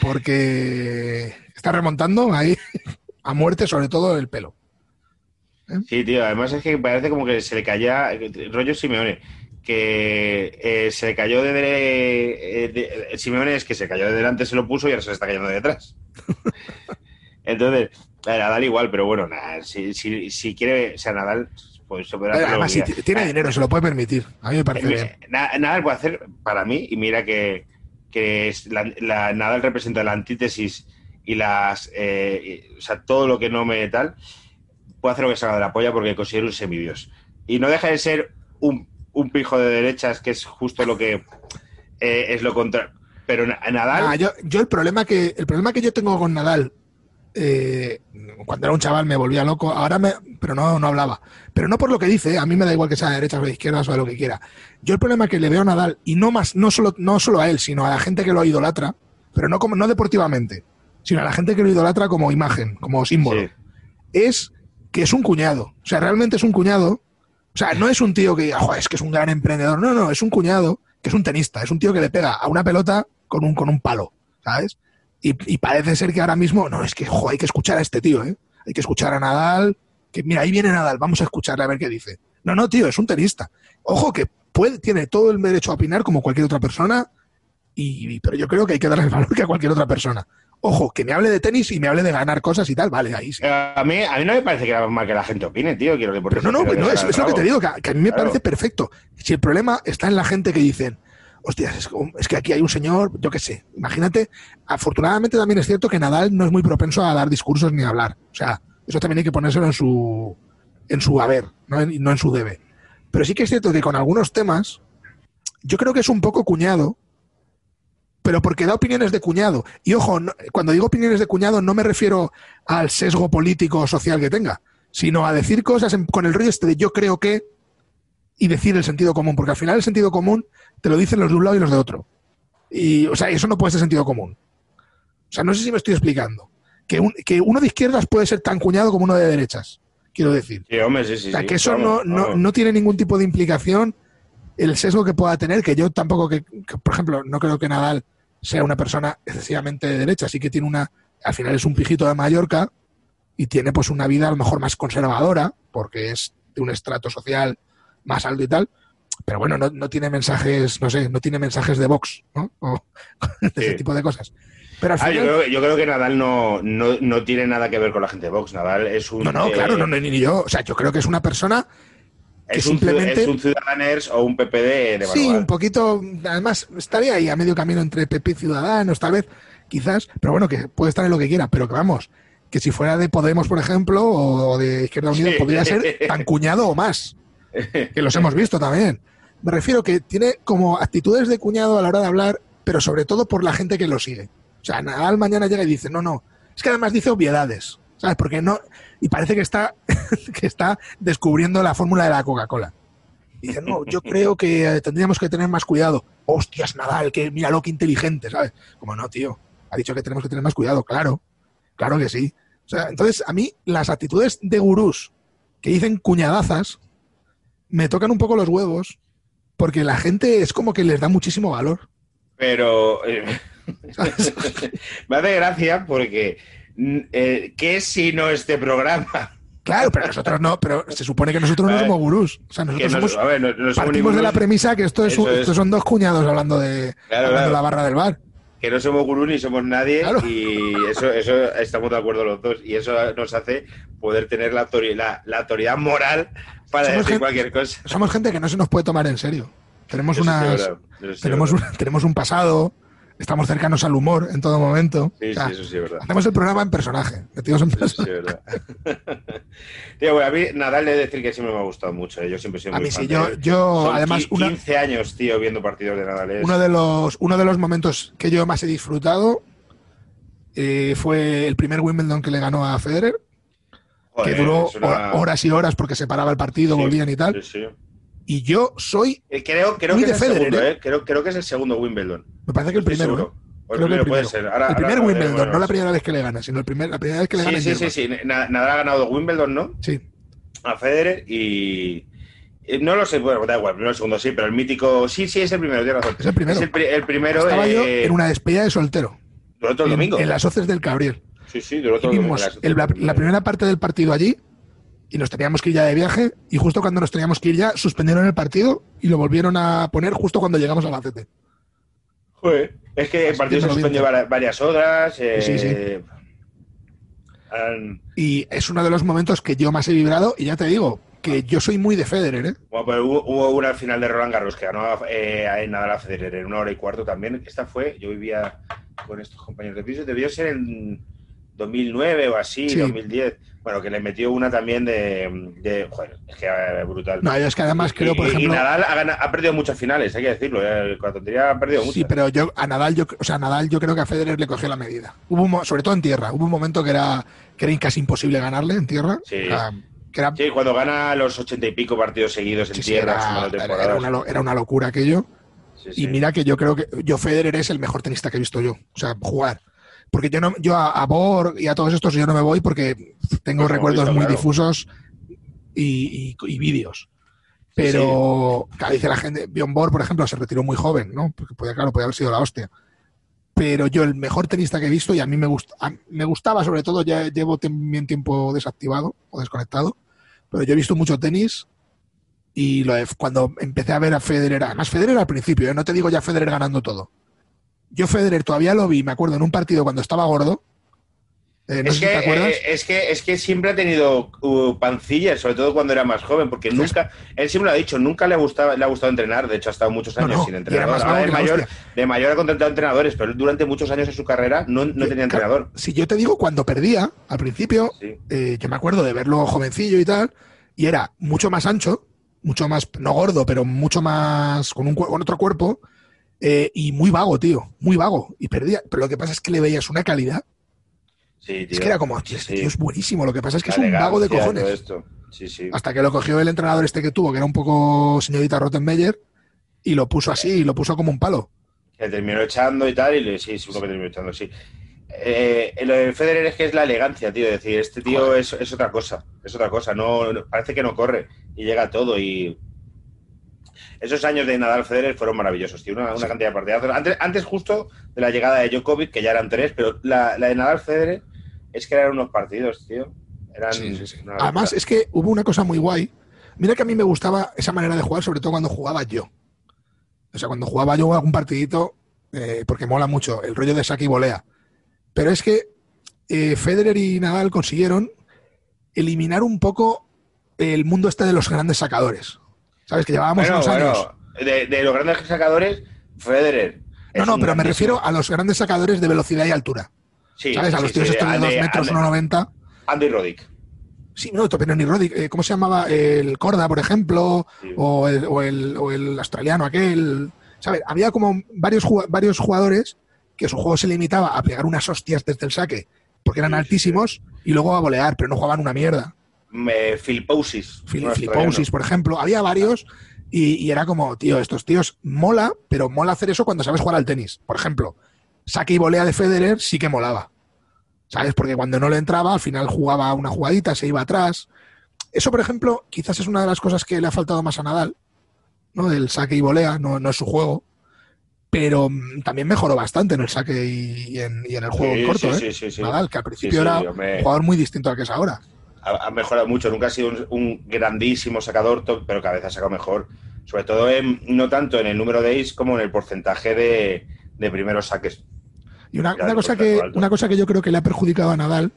porque está remontando ahí a muerte, sobre todo el pelo. Sí, tío, además es que parece como que se le caía, rollo Simeone, que eh, se cayó de, de- de- el Simeone es que se cayó de delante, se lo puso y ahora se le está cayendo de detrás. Entonces, a Nadal igual, pero bueno, nada, si, si, si quiere, o sea, Nadal, pues se lo Además, si tiene dinero, se lo puede permitir. A mí me parece Eh, bien. Na- Nadal puede hacer para mí, y mira que, que es la, la- Nadal representa la antítesis y las. eh, y- o sea, todo lo que no me tal, puede hacer lo que salga de la polla porque considero un semidios. Y no deja de ser un, un pijo de derechas, que es justo lo que eh, es lo contrario. Pero Na- Nadal. Ah, yo, yo el problema que el problema que yo tengo con Nadal eh, cuando era un chaval me volvía loco ahora me pero no no hablaba pero no por lo que dice ¿eh? a mí me da igual que sea de derechas o de izquierdas o de lo que quiera yo el problema que le veo a Nadal y no más no solo no solo a él sino a la gente que lo idolatra pero no como no deportivamente sino a la gente que lo idolatra como imagen como símbolo Sí. es que es un cuñado. O sea, realmente es un cuñado. O sea, no es un tío que diga, "Joder, es que es un gran emprendedor. No, no, es un cuñado que es un tenista. Es un tío que le pega a una pelota con un, con un palo, ¿sabes? Y, parece ser que ahora mismo, no, es que, joder, hay que escuchar a este tío, ¿eh? Hay que escuchar a Nadal. Que mira, ahí viene Nadal, vamos a escucharle a ver qué dice. No, no, tío, es un tenista. Ojo que puede, tiene todo el derecho a opinar como cualquier otra persona, y, pero yo creo que hay que darle el valor que a cualquier otra persona. Ojo, que me hable de tenis y me hable de ganar cosas y tal, vale, ahí sí. Eh, A mí, a mí no me parece que mal que la gente opine, tío. Quiero que por no, no, no, es, es lo que te digo, que a, que a mí me Claro. parece perfecto. Si el problema está en la gente que dicen, hostias, es, que aquí hay un señor, yo qué sé, imagínate, afortunadamente también es cierto que Nadal no es muy propenso a dar discursos ni a hablar. O sea, eso también hay que ponérselo en su, en su haber, no en, no en su debe. Pero sí que es cierto que con algunos temas, yo creo que es un poco cuñado, pero porque da opiniones de cuñado. Y ojo, no- cuando digo opiniones de cuñado no me refiero al sesgo político o social que tenga, sino a decir cosas en- con el rollo este de yo creo que y decir el sentido común, porque al final el sentido común te lo dicen los de un lado y los de otro. Y, o sea, eso no puede ser sentido común. O sea, no sé si me estoy explicando. Que, un- que uno de izquierdas puede ser tan cuñado como uno de derechas, quiero decir. Sí, hombre, sí, sí. O sea, que eso no, no, no tiene ningún tipo de implicación el sesgo que pueda tener, que yo tampoco, que, que, por ejemplo, no creo que Nadal sea una persona excesivamente de derecha, sí que tiene una, al final es un pijito de Mallorca y tiene pues una vida a lo mejor más conservadora, porque es de un estrato social más alto y tal, pero bueno, no, no tiene mensajes, no sé, no tiene mensajes de Vox, ¿no? O de ese tipo de cosas. Pero al Ah, yo, creo, yo creo que Nadal no, no, no tiene nada que ver con la gente de Vox. Nadal es un. No, no, eh, claro, no, no, ni yo. O sea, yo creo que es una persona que es, un, simplemente- es un Ciudadaners o un PPD de Sí, manual. un poquito. Además, estaría ahí a medio camino entre PP y Ciudadanos, tal vez, quizás. Pero bueno, que puede estar en lo que quiera. Pero que vamos, que si fuera de Podemos, por ejemplo, o de Izquierda Unida, Sí. podría ser tan cuñado o más. Que los hemos visto también. Me refiero que tiene como actitudes de cuñado a la hora de hablar, pero sobre todo por la gente que lo sigue. O sea, Nadal mañana llega y dice, no, no, es que además dice obviedades, ¿sabes? Porque no, y parece que está, que está descubriendo la fórmula de la Coca-Cola. Dice, no, yo creo que eh, tendríamos que tener más cuidado. Hostias, Nadal, que míralo que inteligente, ¿sabes? Como no, tío, ha dicho que tenemos que tener más cuidado, claro, claro que sí. O sea, entonces a mí las actitudes de gurús que dicen cuñadazas me tocan un poco los huevos porque la gente es como que les da muchísimo valor. Pero eh, me hace gracia porque eh, ¿qué si no este programa? Claro, pero nosotros no, pero se supone que nosotros no somos gurús. O sea, nosotros no- somos, a ver, no- no somos partimos de la premisa que esto es, un- estos son dos cuñados hablando de, Claro, hablando de la barra del bar. que no somos gurú ni somos nadie Claro. y eso, eso estamos de acuerdo los dos y eso nos hace poder tener la, autori- la, la autoridad moral para Somos decir gente- cualquier cosa. Somos gente que no se nos puede tomar en serio. Tenemos Eso unas, sí tenemos, un, tenemos un pasado, estamos cercanos al humor en todo momento. Sí, O sea, sí, eso sí es verdad. Hacemos el programa en personaje, metidos en Eso sí es verdad. Tío, bueno, a mí Nadal he de decir que siempre me ha gustado mucho. ¿eh? Yo siempre he sido A muy mí fan sí, de yo, él. yo Son además, qui- una- 15 años, tío, viendo partidos de Nadal. es- uno, de los, uno de los momentos que yo más he disfrutado eh, fue el primer Wimbledon que le ganó a Federer, Joder, que duró una- horas y horas porque se paraba el partido, Sí, volvían y tal. sí, sí. Y yo soy, Eh, Creo, creo Muy que de es el Federer, segundo, ¿eh? ¿eh? Creo, creo que es el segundo Wimbledon. me parece que el primero, seguro. ¿eh? O el Creo que el primero puede primero. ser. Ahora- el primer ahora- Wimbledon, no la primera vez que le gana, sino el primer, la primera vez que le gana Sí, sí, sí, sí. Na- Nadal ha ganado Wimbledon, ¿no? Sí. A Federer y... No lo sé, bueno, da igual, primero segundo sí, pero el mítico... Sí, sí, es el primero, tienes razón. Es el primero. el, pri- el primero... Estaba yo en una despedida de soltero, Duró todo el en, domingo. en las hoces del Cabriel. Sí, sí, duró Y todo el domingo. vimos el- la, la primera parte del partido allí y nos teníamos que ir ya de viaje y justo cuando nos teníamos que ir ya suspendieron el partido y lo volvieron a poner justo cuando llegamos al ACT. Joder, Es que el partido se suspendió varias horas. eh, Sí, sí. han- Y es uno de los momentos que yo más he vibrado y ya te digo que yo soy muy de Federer, ¿eh? Bueno, pero hubo, hubo una final de Roland Garros que ganó eh, a Nadal a Federer en una hora y cuarto también. Esta fue, yo vivía con estos compañeros de piso, debió ser en 2009 o así, Sí. 2010. Bueno, que le metió una también de, de joder, es que eh, brutal. No, yo es que además creo, Y- por ejemplo... Y Nadal ha, ha perdido muchas finales, hay que decirlo. eh, Con la tontería ha perdido muchas. Sí, pero yo a Nadal, yo, o sea, a Nadal yo creo que a Federer le cogió la medida. Hubo un sobre todo en tierra, hubo un momento que era que era casi imposible ganarle en tierra. Sí. Que era, Sí, cuando gana los ochenta y pico partidos seguidos en sí, tierra, era- era- una, era una locura aquello. Sí. Y mira que yo creo que yo Federer es el mejor tenista que he visto yo. O sea, jugar. Porque yo no, yo a, a Borg y a todos estos yo no me voy porque tengo Pues, recuerdos como muy visto, claro. difusos y, y- y vídeos. Pero, claro, dice la gente, Bjorn Borg, por ejemplo, se retiró muy joven, ¿no? Porque podía, claro, podía haber sido la hostia. Pero yo el mejor tenista que he visto, y a mí me, gusta, me gustaba, sobre todo, ya llevo también tiempo desactivado o desconectado, pero yo he visto mucho tenis y lo cuando empecé a ver a Federer, además Federer al principio, ¿eh? no te digo ya Federer ganando todo. Yo Federer todavía lo vi, me acuerdo, en un partido cuando estaba gordo. Eh, no es, sé que, si te acuerdas. eh, es, que, es que siempre ha tenido uh, pancillas, sobre todo cuando era más joven, porque nunca, él siempre lo ha dicho, nunca le, gustaba, le ha gustado entrenar, de hecho ha estado muchos años no, sin Ahora vago de mayor, de mayor ha contratado entrenadores, pero él durante muchos años en su carrera no, no tenía entrenador. Si yo te digo cuando perdía, al principio, Sí. eh, yo me acuerdo de verlo jovencillo y tal, y era mucho más ancho, mucho más, no gordo, pero mucho más, con, un, con otro cuerpo, eh, y muy vago, tío, muy vago, y perdía. Pero lo que pasa es que le veías una calidad, Sí, tío. es que era como, tío, este Sí. tío es buenísimo, lo que pasa es que La es un vago de cojones. todo esto. Sí, sí. Hasta que lo cogió el entrenador este que tuvo, que era un poco señorita Rottenmeier, y lo puso así, y lo puso como un palo. Que terminó echando y tal, y le, sí, seguro que terminó echando, sí. Eh, lo de Federer es que es la elegancia, tío. Es decir, este tío es, es otra cosa. Es otra cosa. No, no- parece que no corre y llega a todo. Y esos años de Nadal Federer fueron maravillosos, tío. Una, una Sí. cantidad de partidazos. Antes, antes justo de la llegada de Djokovic, que ya eran tres, pero la, la de Nadal Federer es que eran unos partidos, tío. Eran Sí, sí, Además, es que hubo una cosa muy guay. Mira que a mí me gustaba esa manera de jugar, sobre todo cuando jugaba yo. O sea, cuando jugaba yo algún partidito, eh, porque mola mucho el rollo de saque y volea. Pero es que eh, Federer y Nadal consiguieron eliminar un poco el mundo este de los grandes sacadores. ¿Sabes? Que llevábamos Bueno, unos años. bueno, de, de los grandes sacadores, Federer. No, no, pero me refiero a los grandes sacadores de velocidad y altura. Sí, ¿Sabes? A sí, los tíos sí, estos de Andy- 2 metros, Andy- 1,90. Andy Roddick. Sí, no, pero ni Roddick. eh, ¿Cómo se llamaba? El Corda, por ejemplo, Sí. o el, o el- o el australiano aquel. ¿Sabes? Había como varios, varios jugadores que su juego se limitaba a pegar unas hostias desde el saque, porque eran altísimos, y luego a volear, pero no jugaban una mierda. Me, Filipousis. Phil- australiano. por ejemplo. Había varios y, y era como, tío, estos tíos mola, pero mola hacer eso cuando sabes jugar al tenis. Por ejemplo, saque y volea de Federer sí que molaba. ¿Sabes? Porque cuando no le entraba, al final jugaba una jugadita, se iba atrás. Eso, por ejemplo, quizás es una de las cosas que le ha faltado más a Nadal, ¿no? Del saque y volea, no, no es su juego. Pero mm, también mejoró bastante en el saque y, y en, y en el juego Sí, en corto, sí, ¿eh? sí, sí, sí. Nadal, que al principio era un jugador muy distinto al que es ahora. Ha, ha mejorado mucho. Nunca ha sido un, un grandísimo sacador, pero cada vez ha sacado mejor. Sobre todo, en- no tanto en el número de ace como en el porcentaje de, de primeros saques. Y una, cosa que, alto. una cosa que yo creo que le ha perjudicado a Nadal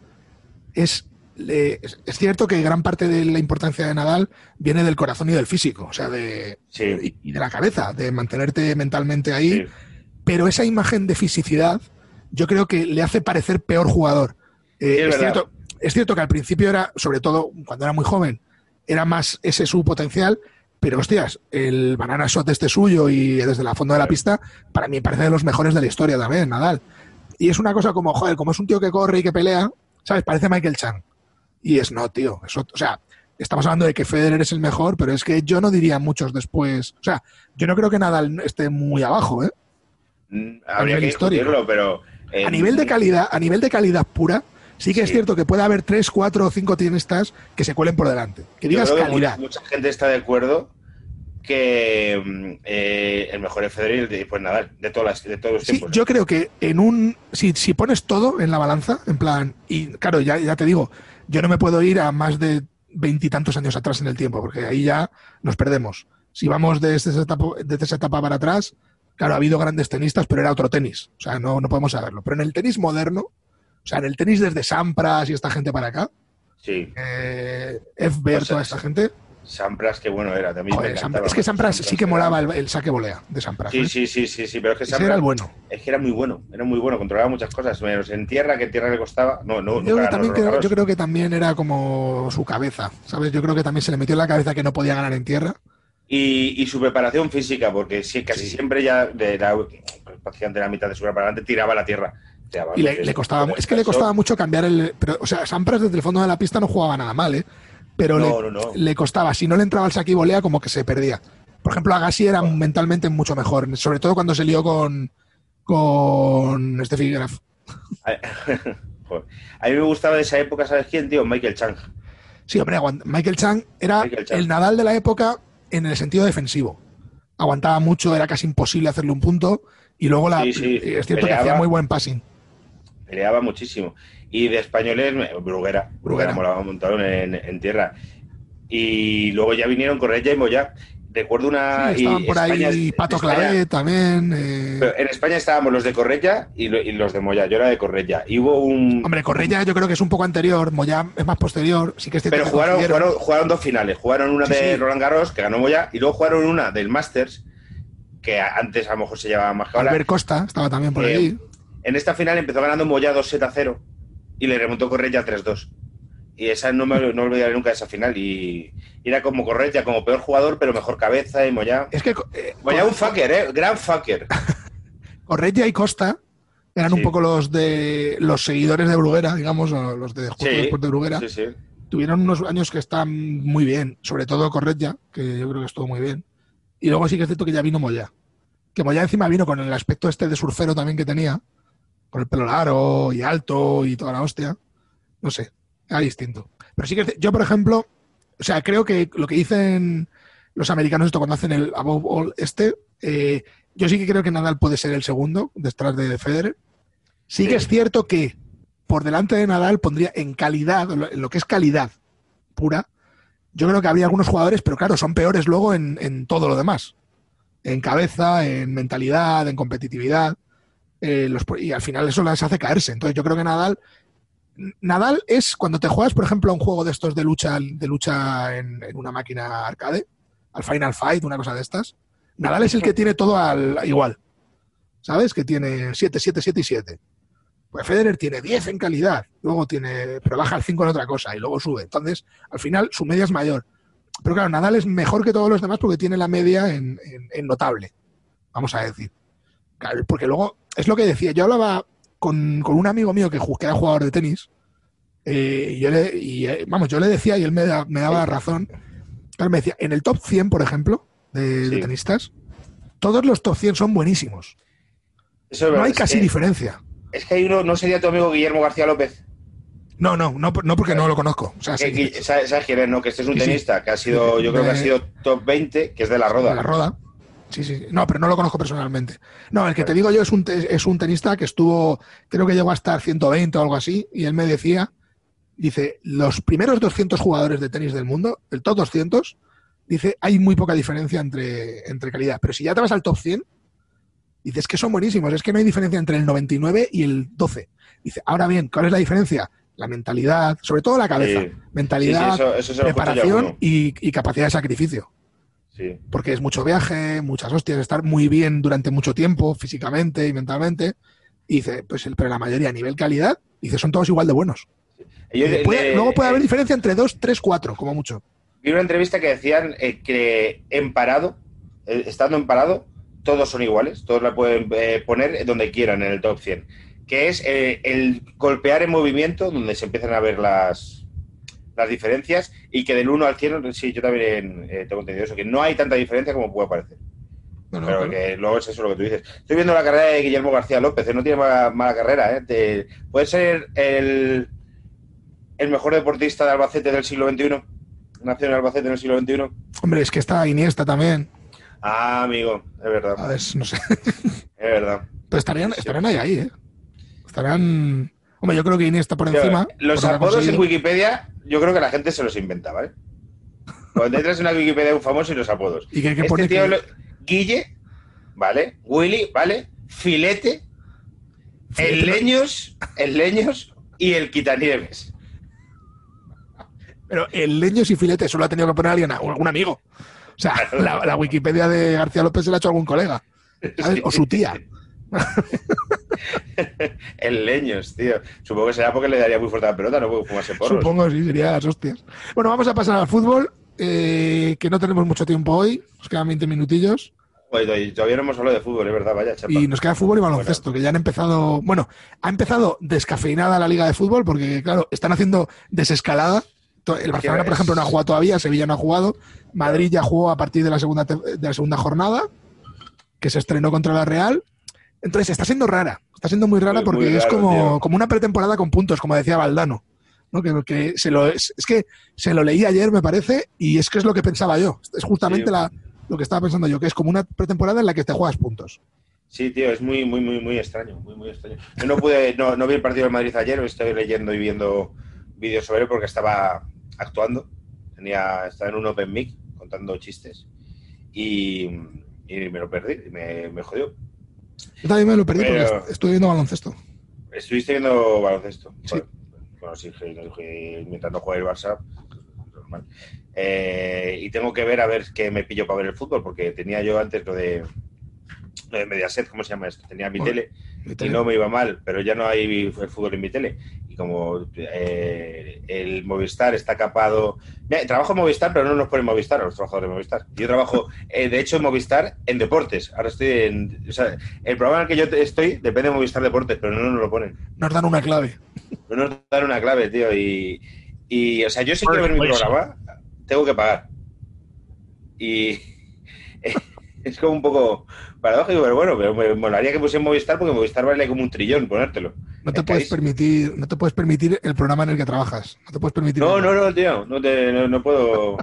es, le- es, cierto que gran parte de la importancia de Nadal viene del corazón y del físico, o sea, de, Sí. y, de la cabeza, de mantenerte mentalmente ahí, Sí. pero esa imagen de fisicidad yo creo que le hace parecer peor jugador. Eh, Sí, es cierto, es cierto que al principio era, sobre todo cuando era muy joven, era más ese su potencial, pero hostias, el banana shot este suyo y desde la fondo de la pista, para mí parece de los mejores de la historia también, Nadal. Y es una cosa como, joder, como es un tío que corre y que pelea, ¿sabes? Parece Michael Chang. Y es no, tío. Eso, o sea, estamos hablando de que Federer es el mejor, pero es que yo no diría muchos después. O sea, yo no creo que Nadal esté muy abajo, ¿eh? Mm, Habría que discutirlo, pero. eh, A nivel de calidad, a nivel de calidad pura, sí que es cierto que puede haber tres, cuatro o cinco tenistas que se cuelen por delante. Que yo digas creo que calidad. mucha, mucha gente está de acuerdo que mm, eh, el mejor es Federer y después Nadal, de, todas las- de todos los Sí, tiempos. yo creo que en un. Si, si pones todo en la balanza, en plan. Y claro, ya, ya te digo, yo no me puedo ir a más de veintitantos años atrás en el tiempo, porque ahí ya nos perdemos. Si vamos desde esa etapa, desde esa etapa para atrás, claro, ha habido grandes tenistas, pero era otro tenis. O sea, no, no podemos saberlo. Pero en el tenis moderno, o sea, en el tenis desde Sampras y esta gente para acá, Sí, eh, Efber, Pues, toda eh, esta gente. Sampras, que bueno era. También Joder, me Sampras- es que Sampras sí que molaba el, el saque volea de Sampras. Sí, ¿eh? sí, sí, sí, sí, pero es que Sampras era el bueno. es que era muy bueno, era muy bueno, controlaba muchas cosas, menos en tierra, que en tierra le costaba. No, no, Yo, también creo, yo creo que también era como su cabeza, ¿sabes? Yo creo que también se le metió en la cabeza que no podía ganar en tierra. Y, y su preparación física, porque sí, casi Sí. siempre ya de la, prácticamente la mitad de su para adelante tiraba la tierra. Y le, le costaba, es que le costaba mucho cambiar el. Pero, o sea, Sampras desde el fondo de la pista no jugaba nada mal, ¿eh? Pero No, le, no, no. le costaba. Si no le entraba el saque y volea, como que se perdía. Por ejemplo, Agassi era mentalmente mucho mejor, sobre todo cuando se lió con, con Steffi Graf. A mí me gustaba de esa época, ¿sabes quién, tío? Michael Chang. Sí, hombre, Michael Chang era Michael Chang. el Nadal de la época en el sentido defensivo. Aguantaba mucho, era casi imposible hacerle un punto. Y luego la, Sí, sí, es cierto que hacía muy buen passing. Peleaba muchísimo. Y de españoles, Bruguera. Bruguera molaba un montón en, en tierra. Y luego ya vinieron Correia y Moya. Recuerdo una. Sí, estaban y por ahí España- Pato España- Claret también. eh. En España estábamos los de Correia y, lo- y los de Moya. Yo era de Correia. Y hubo un. Hombre, Correia yo creo que es un poco anterior, Moya es más posterior. Sí que es cierto Pero jugaron, jugaron, jugaron dos finales. Jugaron una Sí, de sí. Roland Garros, que ganó Moya, y luego jugaron una del Masters, que antes a lo mejor se llevaba más que ahora. Albert Costa estaba también por Eh, ahí. En esta final empezó ganando Moya 2-7 a 0 y le remontó Correia 3-2. Y esa no me no olvidaré nunca de esa final. Y, y era como Correia, como peor jugador, pero mejor cabeza. Y Moya. Es que eh, Moya un fucker, ¿eh? Gran fucker. Correia y Costa eran un poco los de los seguidores de Bruguera, digamos, o los de justo Sí, después de Bruguera. sí. Tuvieron unos años que están muy bien, sobre todo Correia, que yo creo que estuvo muy bien. Y luego sí que es cierto que ya vino Moya. Que Moya encima vino con el aspecto este de surfero también que tenía, con el pelo largo y alto y toda la hostia. No sé, era distinto. Pero sí que yo, por ejemplo, o sea, creo que lo que dicen los americanos esto cuando hacen el above all este, eh, yo sí que creo que Nadal puede ser el segundo detrás de Federer. Sí, que es cierto que por delante de Nadal pondría en calidad, lo- en lo que es calidad pura, yo creo que habría algunos jugadores, pero claro, son peores luego en, en todo lo demás. En cabeza, en mentalidad, en competitividad. Eh, y al final eso les hace caerse. Entonces yo creo que Nadal. Nadal es cuando te juegas, por ejemplo, a un juego de estos de lucha, de lucha en, una máquina arcade, al Final Fight, una cosa de estas. Nadal es el que tiene todo al igual. ¿Sabes? Que tiene 7, 7, 7 y 7. Pues Federer tiene 10 en calidad, luego tiene, pero baja al 5 en otra cosa y luego sube. Entonces, al final, su media es mayor. Pero claro, Nadal es mejor que todos los demás porque tiene la media en, notable, vamos a decir. Porque luego es lo que decía. Yo hablaba con, con un amigo mío que, que era jugador de tenis. eh, y yo le, y, eh, vamos, yo le decía y él me, da- me daba razón. Claro, me decía, en el top 100, por ejemplo, de, tenistas, todos los top 100 son buenísimos. Eso es No verdad, hay es casi que- diferencia. Es que hay uno, ¿no sería tu amigo Guillermo García López? No, no, no, no porque no lo conozco. O sea, Que- sí, que- ¿sabes, sabes quién es, no? Que este es un tenista que ha sido, yo creo que ha sido top 20, que es de la Roda. de la Roda. Sí, sí. No, pero no lo conozco personalmente. No, el que te digo yo es un, te- es un tenista que estuvo, creo que llegó a estar 120 o algo así, y él me decía, dice, los primeros 200 jugadores de tenis del mundo, el top 200, dice, hay muy poca diferencia entre, entre calidad. Pero si ya te vas al top 100, dices que son buenísimos, es que no hay diferencia entre el 99 y el 12. Dice, ahora bien, ¿cuál es la diferencia? La mentalidad, sobre todo la cabeza. Sí. Sí, sí, Mentalidad, eso, preparación y capacidad de sacrificio Sí. porque es mucho viaje, muchas hostias, estar muy bien durante mucho tiempo, físicamente y mentalmente. Y dice, pues el, pero la mayoría a nivel calidad, dice, son todos igual de buenos. Puede- le- luego puede haber eh, diferencia entre dos, tres, cuatro, como mucho. Vi una entrevista que decían eh, que en parado, eh, estando en parado, todos son iguales, todos la pueden eh, poner donde quieran en el top 100. Que es eh, el golpear en movimiento, donde se empiezan a ver las, las diferencias, y que del 1 al 100, sí, yo también eh, tengo entendido eso, que no hay tanta diferencia como puede parecer. No, no, Pero claro. que luego es eso lo que tú dices. Estoy viendo la carrera de Guillermo García López, eh, no tiene mala, mala carrera. ¿eh? Te- puede ser el, el mejor deportista de Albacete del siglo XXI. Nació en Albacete en el siglo XXI. Hombre, es que está Iniesta también. Ah, amigo, es verdad. A ver, no sé. Es verdad. Pero estarían, estarán ahí, ahí, ¿eh? Estarán. Hombre, yo creo que Iniesta por encima. los apodos en. Wikipedia, yo creo que la gente se los inventa, ¿vale? Cuando entras en una Wikipedia de un famoso y los apodos. ¿Y qué, qué Este tío, que- lo- Guille, ¿vale? Willy, ¿vale? Filete, Filete, el. Leños, el Leños y el Quitanieves. Pero el leños y filete solo ha tenido que poner alguien, algún amigo. O sea, la, la Wikipedia de García López se la ha hecho algún colega. ¿sabes? O su tía. El Leños, tío. Supongo que será porque le daría muy fuerte a la pelota, no puede fumarse porros. Supongo, sí, sería las hostias. Bueno, vamos a pasar al fútbol, eh, que no tenemos mucho tiempo hoy, nos quedan 20 minutillos, Oye, y todavía no hemos hablado de fútbol, es verdad, vaya, chapa. y nos queda fútbol y baloncesto, que ya han empezado, bueno, ha empezado descafeinada la liga de fútbol, porque claro, están haciendo desescalada. El Barcelona, por ejemplo, no ha jugado todavía, Sevilla no ha jugado, Madrid ya jugó a partir de la segunda, de la segunda jornada, que se estrenó contra la Real. Entonces está siendo rara, está siendo muy rara porque muy es como, como una pretemporada con puntos, como decía Valdano. ¿no? Que, que se lo, es, es que se lo leí ayer, me parece, y es que es lo que pensaba yo. Es justamente Sí. la, lo que estaba pensando yo, que es como una pretemporada en la que te juegas puntos. Sí, tío, es muy, muy, muy, muy extraño, muy, muy extraño. Yo no pude, no, no vi el partido del Madrid ayer, estoy leyendo y viendo vídeos sobre él porque estaba actuando. Tenía, estaba en un open mic contando chistes y, y me lo perdí, y me, me jodió. Yo también me lo perdí Pero- porque est- estuve viendo baloncesto. Estuviste viendo baloncesto. Sí. Bueno, sí, mientras no juegue el Barça, normal. Eh, y tengo que ver a ver qué me pillo para ver el fútbol, porque tenía yo antes lo de, lo de Mediaset, ¿cómo se llama esto? Tenía mi tele Mi y no me iba mal, pero ya no hay el fútbol en mi tele. Y como eh, el Movistar está capado. Mira, trabajo en Movistar, pero no nos ponen Movistar a los trabajadores de Movistar. Yo trabajo, eh, de hecho, en Movistar en deportes. Ahora estoy en. O sea, el programa en el que yo estoy depende de Movistar Deportes, pero no nos lo ponen. Nos dan una clave. No nos dan una clave, tío. Y, y o sea, yo si quiero ver mi Pues- programa, tengo que pagar. Y es como un poco paradójico, pero bueno, pero me molaría que pusiera Movistar porque Movistar vale como un trillón ponértelo. No te Es puedes carísimo. permitir, no te puedes permitir el programa en el que trabajas. No te puedes permitir. No, no, no, tío, no, te, no, no puedo.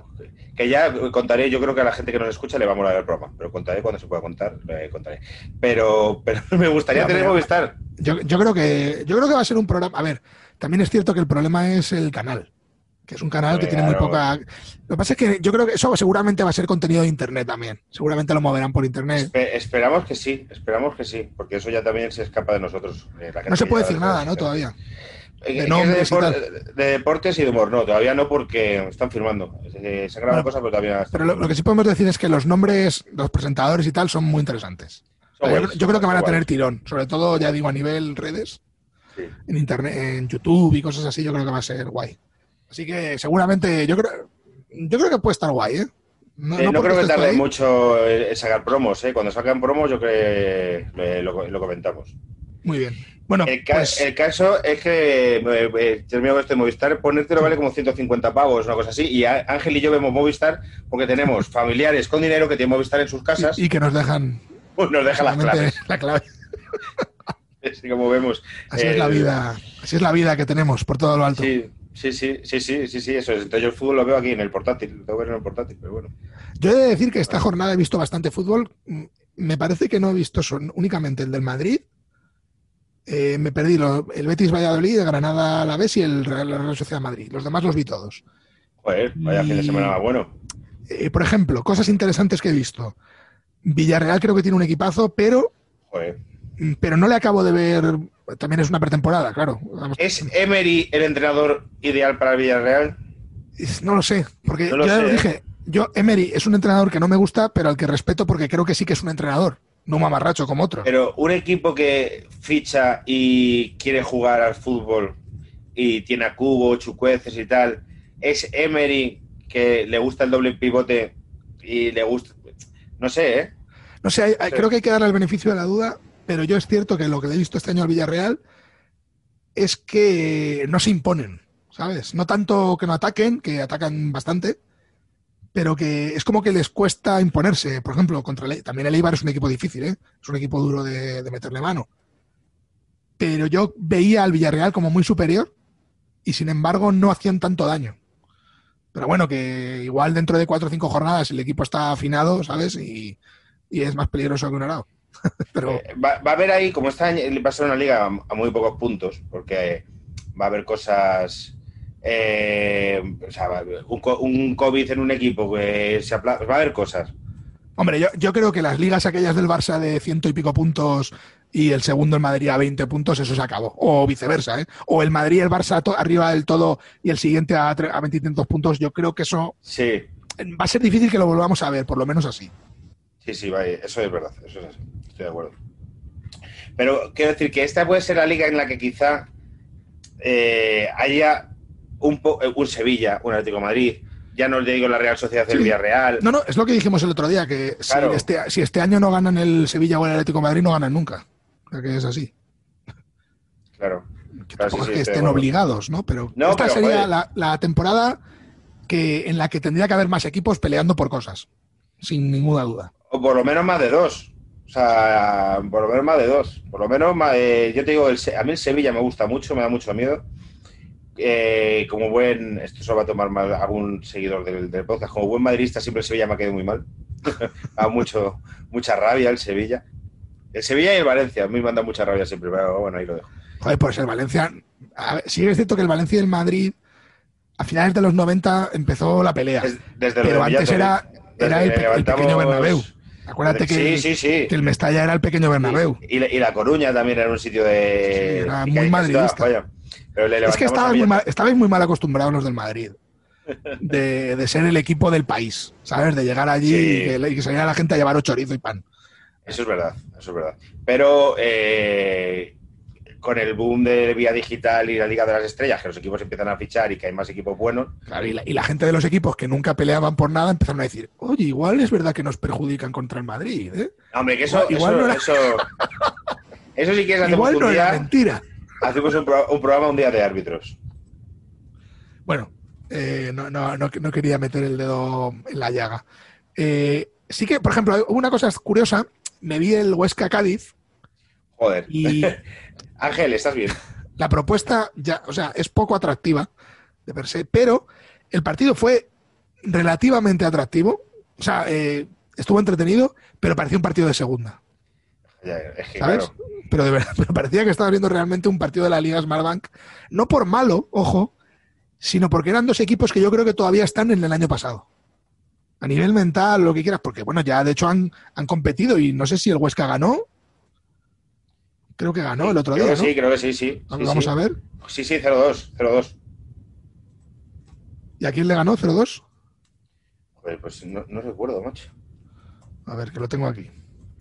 Que ya contaré, yo creo que a la gente que nos escucha le va a molar el programa, pero contaré cuando se pueda contar, le contaré. Pero, pero me gustaría tener pero- Movistar. Yo, yo creo que yo creo que va a ser un programa. A ver, también es cierto que el problema es el canal, que es un canal que tiene muy poca. Lo que pasa es que yo creo que eso seguramente va a ser contenido de internet también. Seguramente lo moverán por internet. Espe- esperamos que sí, esperamos que sí, porque eso ya también se escapa de nosotros. eh, la No se puede decir nada, ¿no? Todavía. Eh, de nombres deportes y de humor, no, todavía no porque están firmando. Eh, se han grabado Bueno, cosas, pero todavía Pero lo, lo que sí podemos decir es que los nombres, los presentadores y tal son muy interesantes. son yo, guays, yo creo que van a tener tirón, sobre todo, ya digo, a nivel redes, Sí. en internet, en YouTube y cosas así, yo creo que va a ser guay. Así que seguramente, yo creo, yo creo que puede estar guay, ¿eh? No, Eh, no no porque creo que tarde mucho en sacar promos, ¿eh? Cuando sacan promos, yo creo que lo, lo comentamos. Muy bien. Bueno, El, ca- pues, el caso es que, eh, eh, termino con esto de Movistar, ponértelo vale como 150 pavos, una cosa así, y Ángel y yo vemos Movistar porque tenemos familiares con dinero que tienen Movistar en sus casas, y, y que nos dejan pues nos dejan las claves, la clave. así como vemos. Así Eh, es la vida, así es la vida que tenemos por todo lo alto. Sí, sí, sí, sí, sí, sí, sí, eso es. Entonces yo el fútbol lo veo aquí en el portátil, lo tengo que ver en el portátil, pero bueno. Yo he de decir que esta jornada he visto bastante fútbol. Mm, Me parece que no he visto son únicamente el del Madrid. Eh, me perdí lo- el Betis Valladolid, el Granada a la vez y el Real, la Real Sociedad Madrid. Los demás los vi todos. Joder, vaya fin de Y- semana más bueno. Eh, por ejemplo, cosas interesantes que he visto. Villarreal creo que tiene un equipazo, pero, Joder. Pero no le acabo de ver. También es una pretemporada, claro. Vamos, ¿Es Emery el entrenador ideal para el Villarreal? no lo sé, porque No lo yo ya sé, lo ¿eh? dije. Yo, Emery es un entrenador que no me gusta, pero al que respeto porque creo que sí que es un entrenador, no un mamarracho como otro. Pero un equipo que ficha y quiere jugar al fútbol y tiene a Cubo, Chucueces y tal, es Emery que le gusta el doble pivote y le gusta. No sé, ¿eh? No sé, hay- hay- Sí. creo que hay que darle el beneficio de la duda, pero yo es cierto que lo que he visto este año al Villarreal es que no se imponen, ¿sabes? No tanto que no ataquen, que atacan bastante, pero que es como que les cuesta imponerse. Por ejemplo, contra el, también el Eibar es un equipo difícil, ¿eh? Es un equipo duro de, meterle mano. Pero yo veía al Villarreal como muy superior y sin embargo no hacían tanto daño. Pero bueno, que igual dentro de cuatro o cinco jornadas el equipo está afinado, ¿sabes? Y, y es más peligroso que un arao. Pero Eh, Va, va a haber ahí, como está va a ser una liga a, a muy pocos puntos, porque va a haber cosas. eh, o sea, un, co- un COVID en un equipo que se apla- Va a haber cosas. Hombre, yo, yo creo que las ligas aquellas del Barça de ciento y pico puntos y el segundo el Madrid a 20 puntos, eso se acabó. O viceversa, ¿eh? O el Madrid y el Barça arriba del todo y el siguiente a, a 20 y tantos puntos, yo creo que eso Sí, va a ser difícil que lo volvamos a ver, por lo menos así. Sí, sí, va, eso es verdad, eso es así, estoy de acuerdo. Pero quiero decir que esta puede ser la liga en la que quizá eh, haya un, eh, un Sevilla, un Atlético de Madrid, ya no le digo la Real Sociedad del Sí. Villarreal. No, no, es lo que dijimos el otro día, que si, este, si este año no ganan el Sevilla o el Atlético de Madrid, no ganan nunca. O sea que es así. Claro. Que Claro, tampoco sí, es que estén obligados, ¿no? Pero No, esta pero, sería la, la temporada que, en la que tendría que haber más equipos peleando por cosas, sin ninguna duda. O por lo menos más de dos. O sea, por lo menos más de dos. Por lo menos, más, eh, yo te digo, el a mí el Sevilla me gusta mucho, me da mucho miedo. Eh, como buen, esto se va a tomar mal algún seguidor del, del podcast, como buen madridista siempre el Sevilla me ha quedado muy mal. da mucho, mucha rabia el Sevilla. El Sevilla y el Valencia, a mí me han dado mucha rabia siempre, pero bueno, ahí lo dejo. Joder, pues el Valencia. a ver, sí es cierto que el Valencia y el Madrid a finales de los 90 empezó la pelea. Des- desde lo pero antes era, era desde el, el pequeño Bernabéu. Acuérdate que, sí, sí, sí. que el Mestalla era el pequeño Bernabéu. Y, la, y La Coruña también era un sitio de. Sí, era muy madridista. estaba, vaya. Pero le Es que estabais muy, mal, estabais muy mal acostumbrados los del Madrid. De, de ser el equipo del país, ¿sabes? De llegar allí Sí. y, que, y que saliera la gente a llevar chorizo y pan. Eso es verdad, eso es verdad. Pero eh, con el boom de vía digital y la Liga de las Estrellas, que los equipos empiezan a fichar y que hay más equipos buenos, Claro, y, la, y la gente de los equipos que nunca peleaban por nada empezaron a decir, oye, igual es verdad que nos perjudican contra el Madrid, ¿eh? hombre, que eso, Igual eso, no era- eso, eso sí que es Igual no era mentira. hacemos un, pro- un programa un día de árbitros. Bueno, eh, no, no, no, no quería meter el dedo en la llaga. Eh, sí que, por ejemplo, una cosa curiosa, me vi el Huesca Cádiz Joder. y Ángel, ¿estás bien? la propuesta ya, o sea, es poco atractiva de per se, pero el partido fue relativamente atractivo, o sea, eh, estuvo entretenido, pero parecía un partido de segunda, Ya, es que, ¿sabes? claro, Pero de verdad, pero parecía que estaba viendo realmente un partido de la Liga Smartbank, no por malo, ojo, sino porque eran dos equipos que yo creo que todavía están en el año pasado. A nivel mental, lo que quieras, porque bueno, ya de hecho han, han competido y no sé si el Huesca ganó. Creo que ganó el otro creo día, que ¿no? sí, creo que sí, sí. Vamos, sí, vamos sí. a ver. Sí, sí, 0-2, 0-2. ¿Y a quién le ganó? 0-2. Joder, pues no, no recuerdo, macho. A ver, que lo tengo aquí.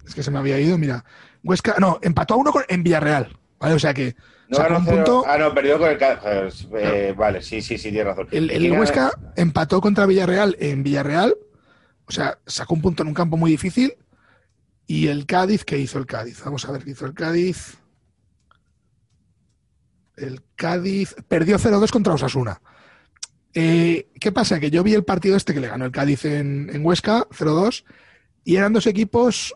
Es que se me había ido, mira. Huesca, no, empató a uno con- en Villarreal. ¿Vale? O sea que No sacó ganó un cero- punto. Ah, no, perdió con el. Eh, Vale, sí, sí, sí, tienes razón. El, ¿Y el? Huesca empató contra Villarreal en Villarreal. O sea, sacó un punto en un campo muy difícil. Y el Cádiz, ¿qué hizo el Cádiz? Vamos a ver qué hizo el Cádiz. El Cádiz perdió 0-2 contra Osasuna. Eh, ¿Qué pasa? Que yo vi el partido este que le ganó el Cádiz en, en Huesca, 0-2, y eran dos equipos.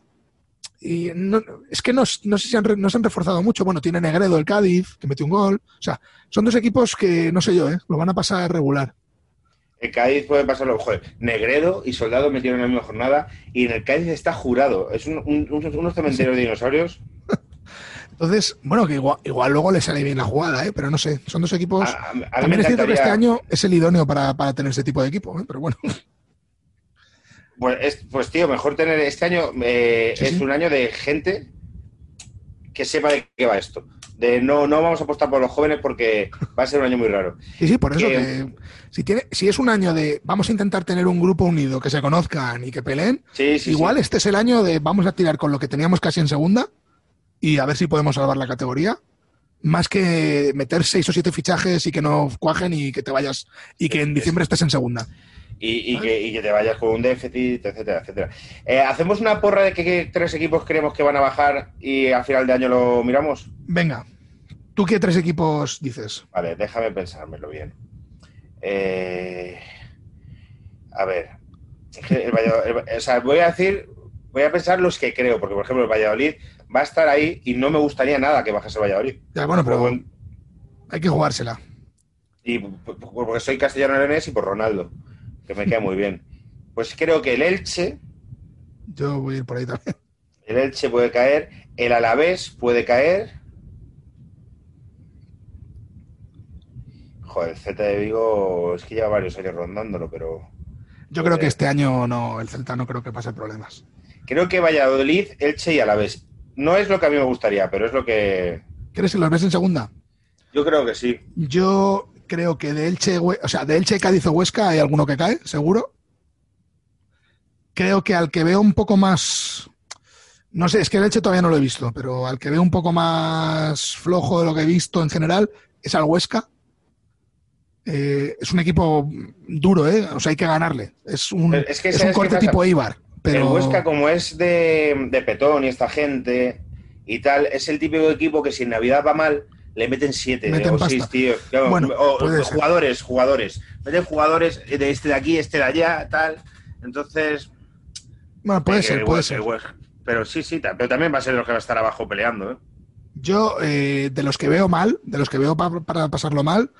Y no, es que no, no sé si han, no se han reforzado mucho. Bueno, tiene Negredo el Cádiz, que metió un gol. O sea, son dos equipos que no sé yo, ¿eh? lo van a pasar regular. El Cádiz puede pasarlo, joder, Negredo y Soldado metieron en la misma jornada y en el Cádiz está jurado. Es un, un, unos cementerios de dinosaurios. Entonces, bueno, que igual, igual, luego le sale bien la jugada, ¿eh? pero no sé, son dos equipos. A, a También es cierto que este año es el idóneo para, para tener ese tipo de equipo, ¿eh? pero bueno. Pues, es, pues, tío, mejor tener este año, eh, ¿Sí, es sí? un año de gente que sepa de qué va esto. De no, no vamos a apostar por los jóvenes porque va a ser un año muy raro. Sí, sí, por eso que, que si, tiene, si es un año de vamos a intentar tener un grupo unido, que se conozcan y que peleen, sí, sí, igual este es el año de vamos a tirar con lo que teníamos casi en segunda y a ver si podemos salvar la categoría. Más que meter seis o siete fichajes y que no cuajen y que te vayas y que en diciembre estés en segunda. Y, y, que, y, que, te vayas con un déficit, etcétera, etcétera. Eh, ¿Hacemos una porra de qué, tres equipos creemos que van a bajar y al final de año lo miramos? Venga, ¿tú qué tres equipos dices? Vale, déjame pensármelo bien. Eh, a ver, el Valladolid, el, o sea, voy a decir, voy a pensar los que creo, porque por ejemplo el Valladolid va a estar ahí y no me gustaría nada que bajase el Valladolid. Ya, bueno, pero hay que jugársela. Y porque soy castellano leonés y por Ronaldo que me queda muy bien. Pues creo que el Elche. Yo voy a ir por ahí también. El Elche puede caer, el Alavés puede caer. Joder, el Celta de Vigo es que lleva varios años rondándolo, pero. Yo creo que este año no, el Celta no creo que pase problemas. Creo que Valladolid, Elche y Alavés. No es lo que a mí me gustaría, pero es lo que. ¿Crees que los ves en segunda? Yo creo que sí. Yo creo que de Elche, o sea, de Elche, Cádiz o Huesca hay alguno que cae, seguro. Creo que al que veo un poco más. No sé, es que el Elche todavía no lo he visto, pero al que veo un poco más flojo de lo que he visto en general es al Huesca. Eh, es un equipo duro, ¿eh? O sea, hay que ganarle. Es un, es que, es un corte tipo Eibar. Pero... El Huesca, como es de, de Petón y esta gente y tal, es el típico equipo que si en Navidad va mal, le meten siete meten o seis, tío. Claro, bueno, o, jugadores, jugadores. Meten jugadores de este de aquí, este de allá, tal. Entonces. Bueno, puede ser, puede ser. Pero sí, sí, pero también va a ser los que va a estar abajo peleando, ¿eh? Yo, eh, de los que veo mal, de los que veo pa para pasarlo mal,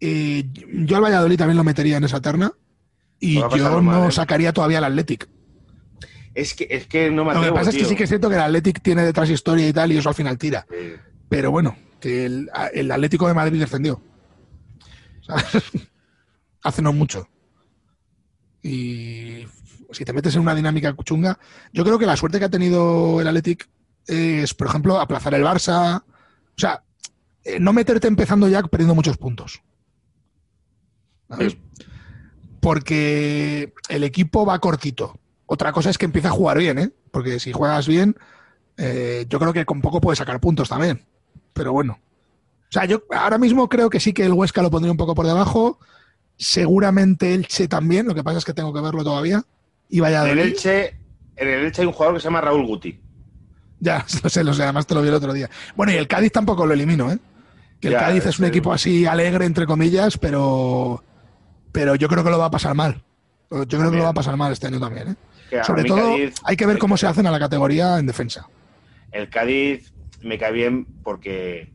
eh, yo al Valladolid también lo metería en esa terna. Y yo no mal, ¿eh? sacaría todavía al Athletic. Es que, es que no me atrevo, Lo que pasa tío. es que sí que es cierto que el Athletic tiene detrás historia y tal, y eso al final tira. Sí. Pero bueno, que el, el, Atlético de Madrid descendió. Hace no mucho. Y si te metes en una dinámica chunga, yo creo que la suerte que ha tenido el Athletic es, por ejemplo, aplazar el Barça. O sea, eh, no meterte empezando ya perdiendo muchos puntos. ¿Sabes? Porque el equipo va cortito. Otra cosa es que empieza a jugar bien, ¿eh? Porque si juegas bien, eh, yo creo que con poco puede sacar puntos también. Pero bueno. O sea, yo ahora mismo creo que sí que el Huesca lo pondría un poco por debajo. Seguramente Elche también, lo que pasa es que tengo que verlo todavía. Y vaya en el Elche, en el Elche hay un jugador que se llama Raúl Guti. Ya, lo sé, lo sé, además te lo vi el otro día. Bueno, y el Cádiz tampoco lo elimino, ¿eh? Que el ya, Cádiz es un equipo así alegre, entre comillas, pero, pero yo creo que lo va a pasar mal. Yo creo también. que lo va a pasar mal este año también, ¿eh? Sobre todo, Cádiz, hay que ver cómo se hacen a la categoría en defensa. El Cádiz me cae bien porque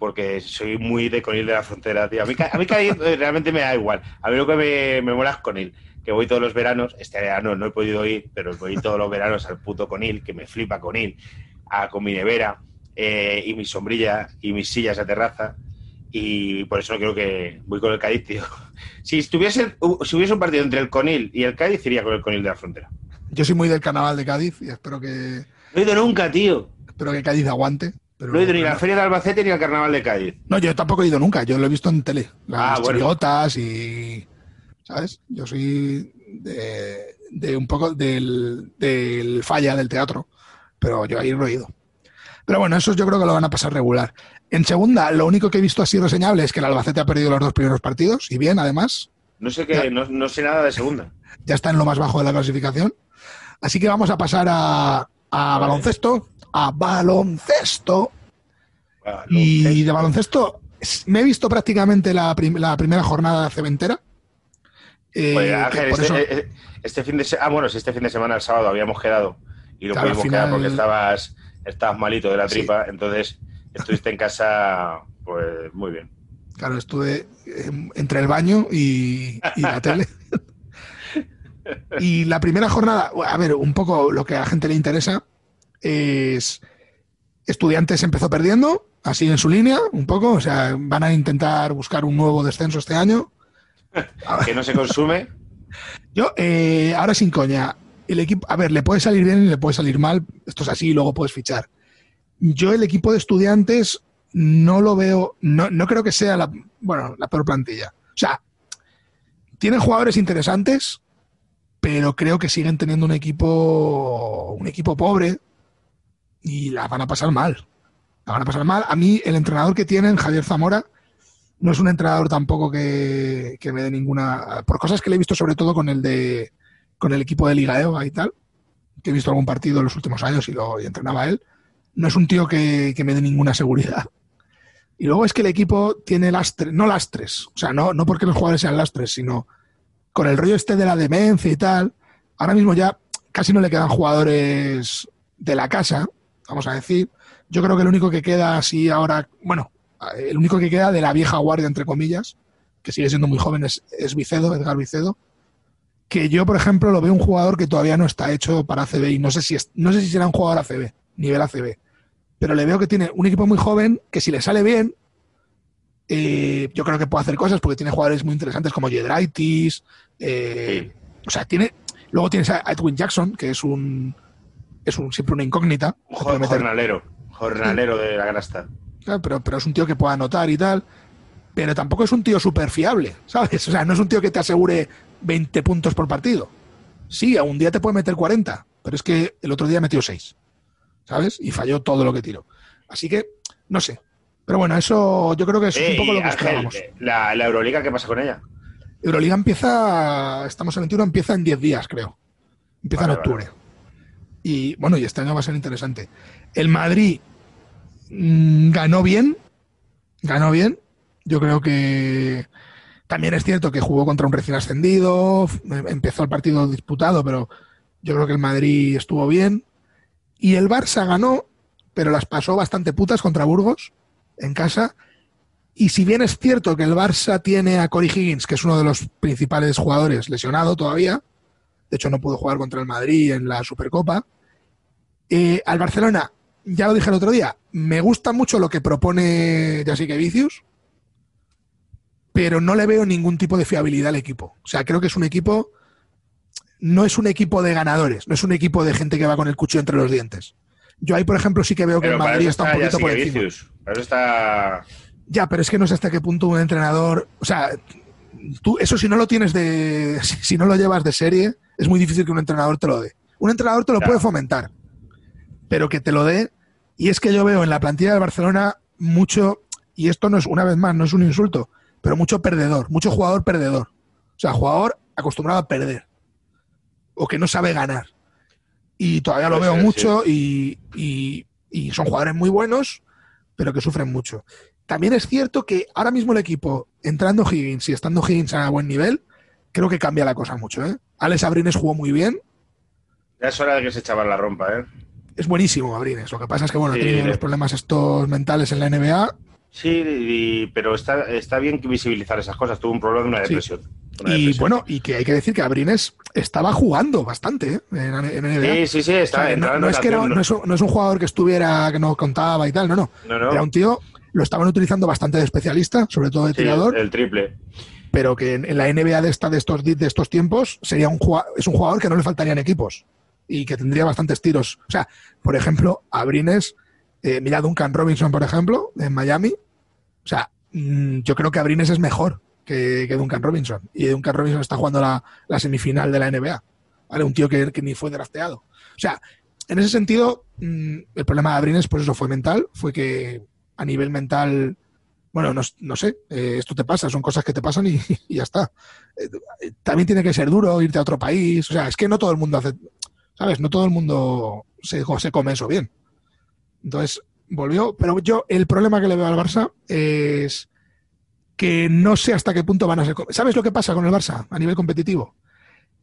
porque soy muy de Conil de la Frontera, tío. A mí, a mí Cádiz realmente me da igual. A mí lo que me, me mola es Conil, que voy todos los veranos. Este verano no he podido ir, pero voy todos los veranos al puto Conil, que me flipa Conil, a, con mi nevera eh, y mi sombrilla y mis sillas a terraza. Y por eso creo que voy con el Cádiz, tío. Si estuviese, si hubiese un partido entre el Conil y el Cádiz, iría con el Conil de la Frontera. Yo soy muy del carnaval de Cádiz y espero que. No he ido nunca, tío. Espero que Cádiz aguante. Pero no he ido ni a la Feria de Albacete ni al Carnaval de Cádiz. No, yo tampoco he ido nunca, yo lo he visto en tele. Las ah, bueno. y. ¿Sabes? Yo soy de, de un poco del, del, falla del teatro, pero yo ahí no he ido. Pero bueno, eso yo creo que lo van a pasar regular. En segunda, lo único que he visto así reseñable es que el Albacete ha perdido los dos primeros partidos, y bien, además. No sé qué, no, no sé nada de segunda. Ya está en lo más bajo de la clasificación. Así que vamos a pasar a, a baloncesto. A baloncesto. Y de baloncesto me he visto prácticamente la, prim- la primera jornada cementera. Eh, Pues, Ángel, este, eso- eh, este fin de semana, ah, bueno, si este fin de semana, el sábado, habíamos quedado y no Claro, pudimos final- quedar porque estabas, estabas malito de la Sí. tripa, entonces estuviste en casa, pues muy bien. Claro, estuve eh, entre el baño y, y la tele. Y la primera jornada, a ver, un poco lo que a la gente le interesa es Estudiantes empezó perdiendo, así en su línea, un poco, o sea, van a intentar buscar un nuevo descenso este año. Que no se consume. Yo, eh, ahora sin coña, el equipo, a ver, le puede salir bien y le puede salir mal, esto es así y luego puedes fichar. Yo el equipo de estudiantes no lo veo, no, no creo que sea la, bueno, la peor plantilla. O sea, tienen jugadores interesantes, pero creo que siguen teniendo un equipo, un equipo pobre y la van a pasar mal. La van a pasar mal. A mí, el entrenador que tienen, Javier Zamora, no es un entrenador tampoco que, que me dé ninguna. Por cosas que le he visto, sobre todo con el de con el equipo de Liga EVA y tal, que he visto algún partido en los últimos años y lo entrenaba él. No es un tío que, que me dé ninguna seguridad. Y luego es que el equipo tiene lastres, no lastres, o sea, no, no porque los jugadores sean lastres, sino con el rollo este de la demencia y tal. Ahora mismo ya casi no le quedan jugadores de la casa, vamos a decir. Yo creo que el único que queda así ahora, bueno, el único que queda de la vieja guardia, entre comillas, que sigue siendo muy joven, es, es Vicedo, Edgar Vicedo. Que yo, por ejemplo, lo veo un jugador que todavía no está hecho para ACB y no sé si, es- no sé si será un jugador ACB, nivel ACB. Pero le veo que tiene un equipo muy joven que si le sale bien, eh, yo creo que puede hacer cosas porque tiene jugadores muy interesantes como Jedraitis. eh, O sea, tiene. Luego tienes a Edwin Jackson, que es un. Es un, siempre una incógnita. Jornalero. Jornalero de la grasta. Claro, pero, pero es un tío que pueda anotar y tal. Pero tampoco es un tío súper fiable, ¿sabes? O sea, no es un tío que te asegure 20 puntos por partido. Sí, a un día te puede meter 40, pero es que el otro día metió 6, ¿sabes? Y falló todo lo que tiró. Así que, no sé. Pero bueno, eso yo creo que es un poco lo que esperábamos. eh, la, la Euroliga, ¿qué pasa con ella? Euroliga empieza, estamos en 21, empieza en 10 días, creo. Empieza Vale, en octubre. Y bueno, y este año va a ser interesante. El Madrid mm, ganó bien, ganó bien. Yo creo que también es cierto que jugó contra un recién ascendido, f- empezó el partido disputado, pero yo creo que el Madrid estuvo bien. Y el Barça ganó, pero las pasó bastante putas contra Burgos en casa. Y si bien es cierto que el Barça tiene a Cory Higgins, que es uno de los principales jugadores, lesionado todavía, de hecho no pudo jugar contra el Madrid en la Supercopa, eh, al Barcelona, ya lo dije el otro día, me gusta mucho lo que propone Jessica Vicius, pero no le veo ningún tipo de fiabilidad al equipo. O sea, creo que es un equipo, no es un equipo de ganadores, no es un equipo de gente que va con el cuchillo entre los dientes. Yo ahí, por ejemplo, sí que veo que el Madrid está un poquito por encima. Vicius. Para eso está... Ya, pero es que no sé hasta qué punto un entrenador. O sea, tú, eso si no lo tienes de. Si, no lo llevas de serie, es muy difícil que un entrenador te lo dé. Un entrenador te lo puede fomentar, pero que te lo dé. Y es que yo veo en la plantilla del Barcelona mucho. Y esto no es, una vez más, no es un insulto, pero mucho perdedor, mucho jugador perdedor. O sea, jugador acostumbrado a perder. O que no sabe ganar. Y todavía lo veo mucho y, y- y son jugadores muy buenos, pero que sufren mucho. También es cierto que ahora mismo el equipo, entrando Higgins y estando Higgins a buen nivel, creo que cambia la cosa mucho. ¿eh? Alex Abrines jugó muy bien, Ya es hora de que ese chaval la rompa, ¿eh? es buenísimo Abrines. Lo que pasa es que bueno, Sí, ha tenido le- los problemas estos mentales en la NBA. Sí, y- pero está, está bien que visibilizar esas cosas. Tuvo un problema de una Sí. depresión. Una Y depresión. bueno, y que hay que decir que Abrines estaba jugando bastante ¿eh? en, en NBA. Sí, sí, sí, está O sea, no, es que no, es un, no es un jugador que estuviera, que no contaba y tal. No, no. Era un tío, lo estaban utilizando bastante de especialista, sobre todo de Sí, tirador. el triple. pero que en, en la NBA de, esta, de, estos, de estos tiempos sería un es un jugador que no le faltarían equipos y que tendría bastantes tiros. O sea, por ejemplo, Abrines, eh, mira Duncan Robinson, por ejemplo, en Miami. O sea, mm, yo creo que Abrines es mejor que, que Duncan Robinson. Y Duncan Robinson está jugando la, la semifinal de la NBA. ¿Vale? Un tío que, que ni fue drafteado. O sea, en ese sentido, mm, el problema de Abrines, pues eso fue mental, fue que a nivel mental Bueno, no, no sé, eh, esto te pasa, son cosas que te pasan y, ya está. Eh, también tiene que ser duro irte a otro país, o sea, es que no todo el mundo hace, ¿sabes? No todo el mundo se, se come eso bien. Entonces, volvió, pero yo el problema que le veo al Barça es que no sé hasta qué punto van a ser... ¿Sabes lo que pasa con el Barça a nivel competitivo?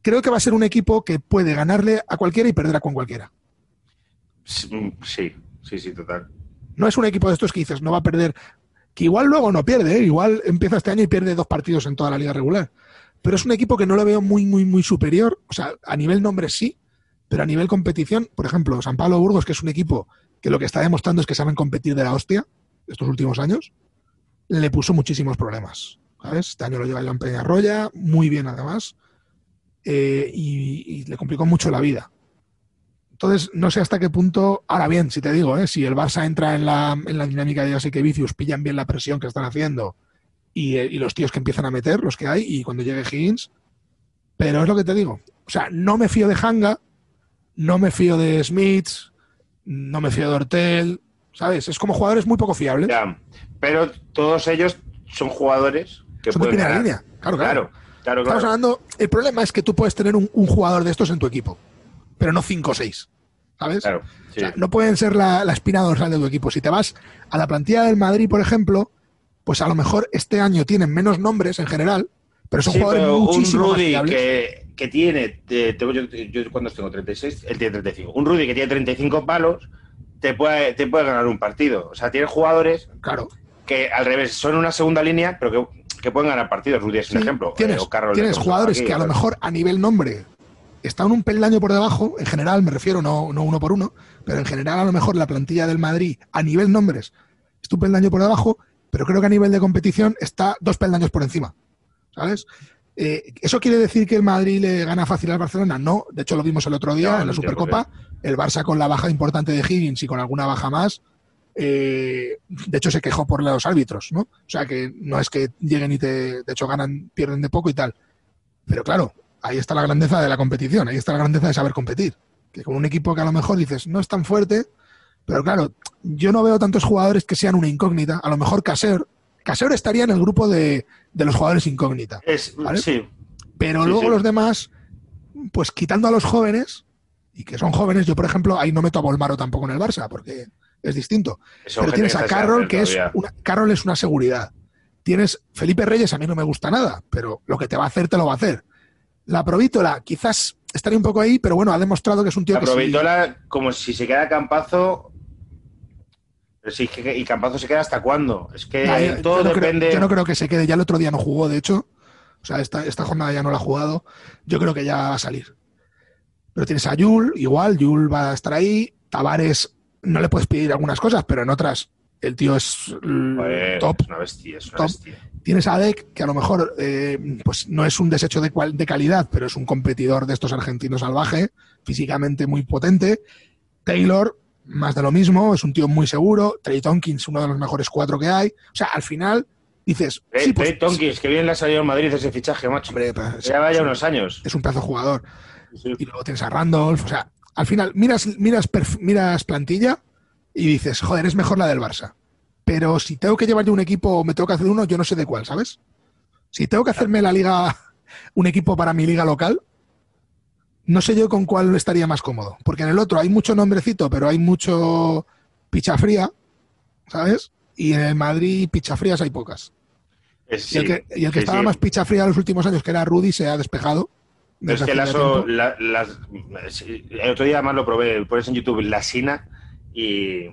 Creo que va a ser un equipo que puede ganarle a cualquiera y perder a con cualquiera. Sí, sí, sí, total. No es un equipo de estos que dices, no va a perder que igual luego no pierde, ¿eh? igual empieza este año y pierde dos partidos en toda la liga regular. Pero es un equipo que no lo veo muy, muy, muy superior. O sea, a nivel nombre sí, pero a nivel competición, por ejemplo, San Pablo Burgos, que es un equipo que lo que está demostrando es que saben competir de la hostia estos últimos años, le puso muchísimos problemas. ¿sabes? Este año lo lleva Joan Peñarroya, muy bien además, eh, y, y, le complicó mucho la vida. Entonces, no sé hasta qué punto. Ahora bien, si te digo, ¿eh? si el Barça entra en la, en la dinámica de Jessica Vicius, pillan bien la presión que están haciendo y, y, los tíos que empiezan a meter, los que hay, y cuando llegue Higgins. Pero es lo que te digo. O sea, no me fío de Hanga, no me fío de Smith, no me fío de Hortel, ¿sabes? Es como jugadores muy poco fiables. Ya, pero todos ellos son jugadores que son de pueden primera ganar. línea. Claro, claro. Claro, claro, Estamos hablando. El problema es que tú puedes tener un, un jugador de estos en tu equipo, pero no cinco o seis. ¿Sabes? Claro, sí. O sea, no pueden ser la, la, espina dorsal de tu equipo. Si te vas a la plantilla del Madrid, por ejemplo, pues a lo mejor este año tienen menos nombres en general, pero son Sí, jugadores pero un muchísimo más Rudy que, que tiene, te- yo, yo cuando tengo 36, él tiene 35. Un Rudy que tiene 35 palos te puede, te puede ganar un partido. O sea, tiene jugadores Claro. que al revés son una segunda línea, pero que, que pueden ganar partidos. Rudy es un Sí, ejemplo. Tienes, eh, o tienes jugadores que a lo mejor a nivel nombre están un peldaño por debajo, en general me refiero, no, no uno por uno, pero en general a lo mejor la plantilla del Madrid a nivel nombres está un peldaño por debajo, pero creo que a nivel de competición está dos peldaños por encima. ¿Sabes? Eh, ¿Eso quiere decir que el Madrid le gana fácil al Barcelona? No, de hecho lo vimos el otro día No, en la Supercopa. El Barça con la baja importante de Higgins y con alguna baja más, eh, de hecho se quejó por los árbitros, ¿no? O sea que no es que lleguen y te, de hecho ganan, pierden de poco y tal. Pero claro, ahí está la grandeza de la competición, ahí está la grandeza de saber competir. Que con un equipo que a lo mejor dices no es tan fuerte, pero claro, yo no veo tantos jugadores que sean una incógnita. A lo mejor Caser, Caser estaría en el grupo de, de los jugadores incógnita. Es, ¿Vale? Sí, Pero Sí, luego sí. los demás, pues quitando a los jóvenes, y que son jóvenes, yo por ejemplo, ahí no meto a Volmaro tampoco en el Barça, porque es distinto. Pero tienes a Carroll, que es una, Carroll es una seguridad. Tienes Felipe Reyes, a mí no me gusta nada, pero lo que te va a hacer, te lo va a hacer. La Provítola, quizás estaría un poco ahí, pero bueno, ha demostrado que es un tío La que sí- Provitola, como si se queda Campazo. Pero sí, ¿y Campazo se queda hasta cuándo? Es que yo- todo yo no creo- depende. yo no creo que se quede. Ya el otro día no jugó, de hecho. O sea, esta, esta jornada ya no la ha jugado. Yo creo que ya va a salir. Pero tienes a Yul, igual, Yul va a estar ahí. Tavares, no le puedes pedir algunas cosas, pero en otras el tío es Joder, top. Es una bestia, es una Top. bestia. Tienes a Dek, que a lo mejor eh, pues no es un desecho de, cual- de calidad, pero es un competidor de estos argentinos salvaje, físicamente muy potente. Taylor, más de lo mismo, es un tío muy seguro. Trey Tompkins, uno de los mejores cuatro que hay. O sea, al final dices, Trey sí, pues, Trey Tompkins, que bien le ha salido en Madrid ese fichaje, macho. hombre, pues, ya vaya unos años. es un pedazo de jugador. Sí. Y luego tienes a Randolph. O sea, al final miras, miras, miras plantilla y dices, joder, es mejor la del Barça. Pero si tengo que llevar yo un equipo o me tengo que hacer uno, yo no sé de cuál, ¿sabes? Si tengo que hacerme la liga, un equipo para mi liga local, no sé yo con cuál estaría más cómodo. Porque en el otro hay mucho nombrecito, pero hay mucho picha fría, ¿sabes? Y en el Madrid pichafrías hay pocas. Es- Y el que, y el que sí, estaba sí. más picha fría en los últimos años, que era Rudy, se ha despejado. Pero es que la- las, el otro día además lo probé, pones en YouTube la Sina y,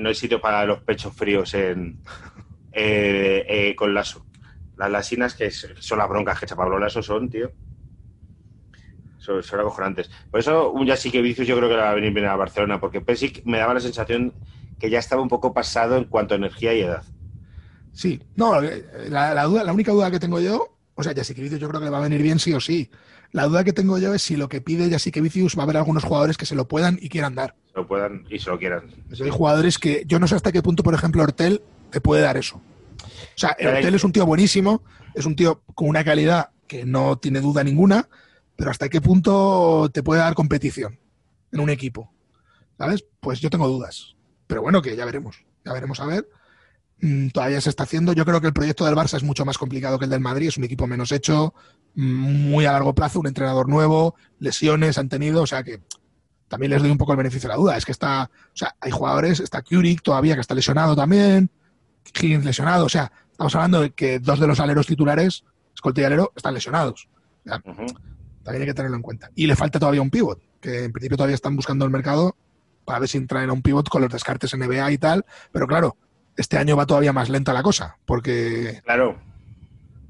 no hay sitio para los pechos fríos en, eh, eh, con. Las lasinas que son las broncas que Pablo Lasso son, tío. Son, acojonantes. Por eso un Jasique Vicius yo creo que va a venir bien a Barcelona, porque Pesic me daba la sensación que ya estaba un poco pasado en cuanto a energía y edad. Sí, no, eh, la, duda, la única duda que tengo yo, o sea, Jasikevicius yo creo que le va a venir bien sí o sí. La duda que tengo yo es si lo que pide Jasikevicius va a haber algunos jugadores que se lo puedan y quieran dar. Lo puedan y se lo quieran. Pues hay jugadores que yo no sé hasta qué punto, por ejemplo, Hortel te puede dar eso. O sea, Hortel es un tío buenísimo, es un tío con una calidad que no tiene duda ninguna, pero hasta qué punto te puede dar competición en un equipo. ¿Sabes? Pues yo tengo dudas. Pero bueno, que ya veremos. Ya veremos a ver. mm, todavía se está haciendo. Yo creo que el proyecto del Barça es mucho más complicado que el del Madrid, es un equipo menos hecho, mm, muy a largo plazo, un entrenador nuevo, lesiones han tenido, o sea que también les doy un poco el beneficio de la duda. Es que está, o sea, hay jugadores, está Curic todavía que está lesionado también, Higgins lesionado, o sea, estamos hablando de que dos de los aleros titulares, escolta y alero, están lesionados. O sea, Ujú. también hay que tenerlo en cuenta. Y le falta todavía un pivot, que en principio todavía están buscando el mercado para ver si traen a un pivot con los descartes NBA y tal. Pero claro, este año va todavía más lenta la cosa, porque, Claro.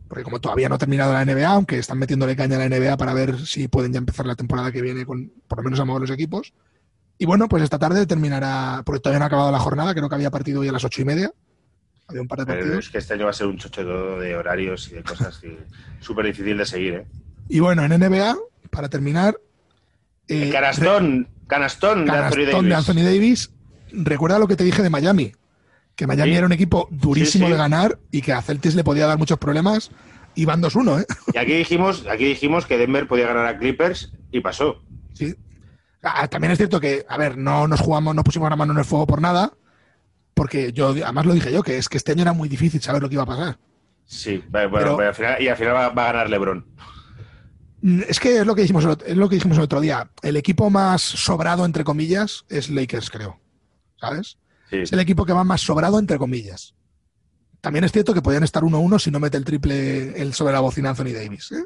Porque como todavía no ha terminado la NBA, aunque están metiéndole caña a la NBA para ver si pueden ya empezar la temporada que viene con por lo menos a mover los equipos. Y bueno, pues esta tarde terminará, porque todavía no ha acabado la jornada, creo que había partido hoy a las ocho y media. Había un par de Pero partidos. es que este año va a ser un chocho de horarios y de cosas súper difícil de seguir, ¿eh? Y bueno, en NBA, para terminar. eh, canastón, canastón de Anthony Canastón Davis. de Anthony Davis. Recuerda lo que te dije de Miami. Que Miami Sí. era un equipo durísimo Sí, sí. de ganar y que a Celtics le podía dar muchos problemas. Y van 2-1, ¿eh? Y aquí dijimos, aquí dijimos que Denver podía ganar a Clippers y pasó. Sí. Ah, También es cierto que, a ver, no nos jugamos, no pusimos la mano en el fuego por nada. Porque yo, además lo dije yo, que es que este año era muy difícil saber lo que iba a pasar. Sí, bueno, Pero- pero al final- y al final va, va a ganar LeBron. Mm, Es que es lo que dijimos, es lo que dijimos el otro día. El equipo más sobrado, entre comillas, es Lakers, creo. ¿Sabes? Es el equipo que va más sobrado, entre comillas. También es cierto que podían estar 1-1 si no mete el triple el sobre la bocina Anthony Davis. ¿eh?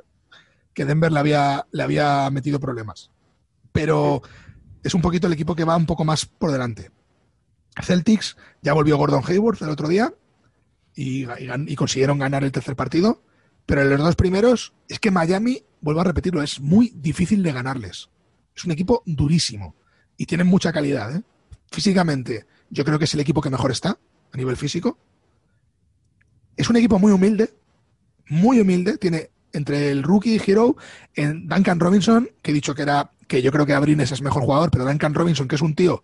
Que Denver le había, le había metido problemas. Pero es un poquito el equipo que va un poco más por delante. Celtics ya volvió Gordon Hayward el otro día y, y y consiguieron ganar el tercer partido. Pero en los dos primeros es que Miami, vuelvo a repetirlo, es muy difícil de ganarles. Es un equipo durísimo y tienen mucha calidad. ¿eh? Físicamente, yo creo que es el equipo que mejor está a nivel físico. Es un equipo muy humilde, muy humilde. Tiene entre el rookie hero en Duncan Robinson, que he dicho que era que yo creo que Abrines es mejor jugador, pero Duncan Robinson, que es un tío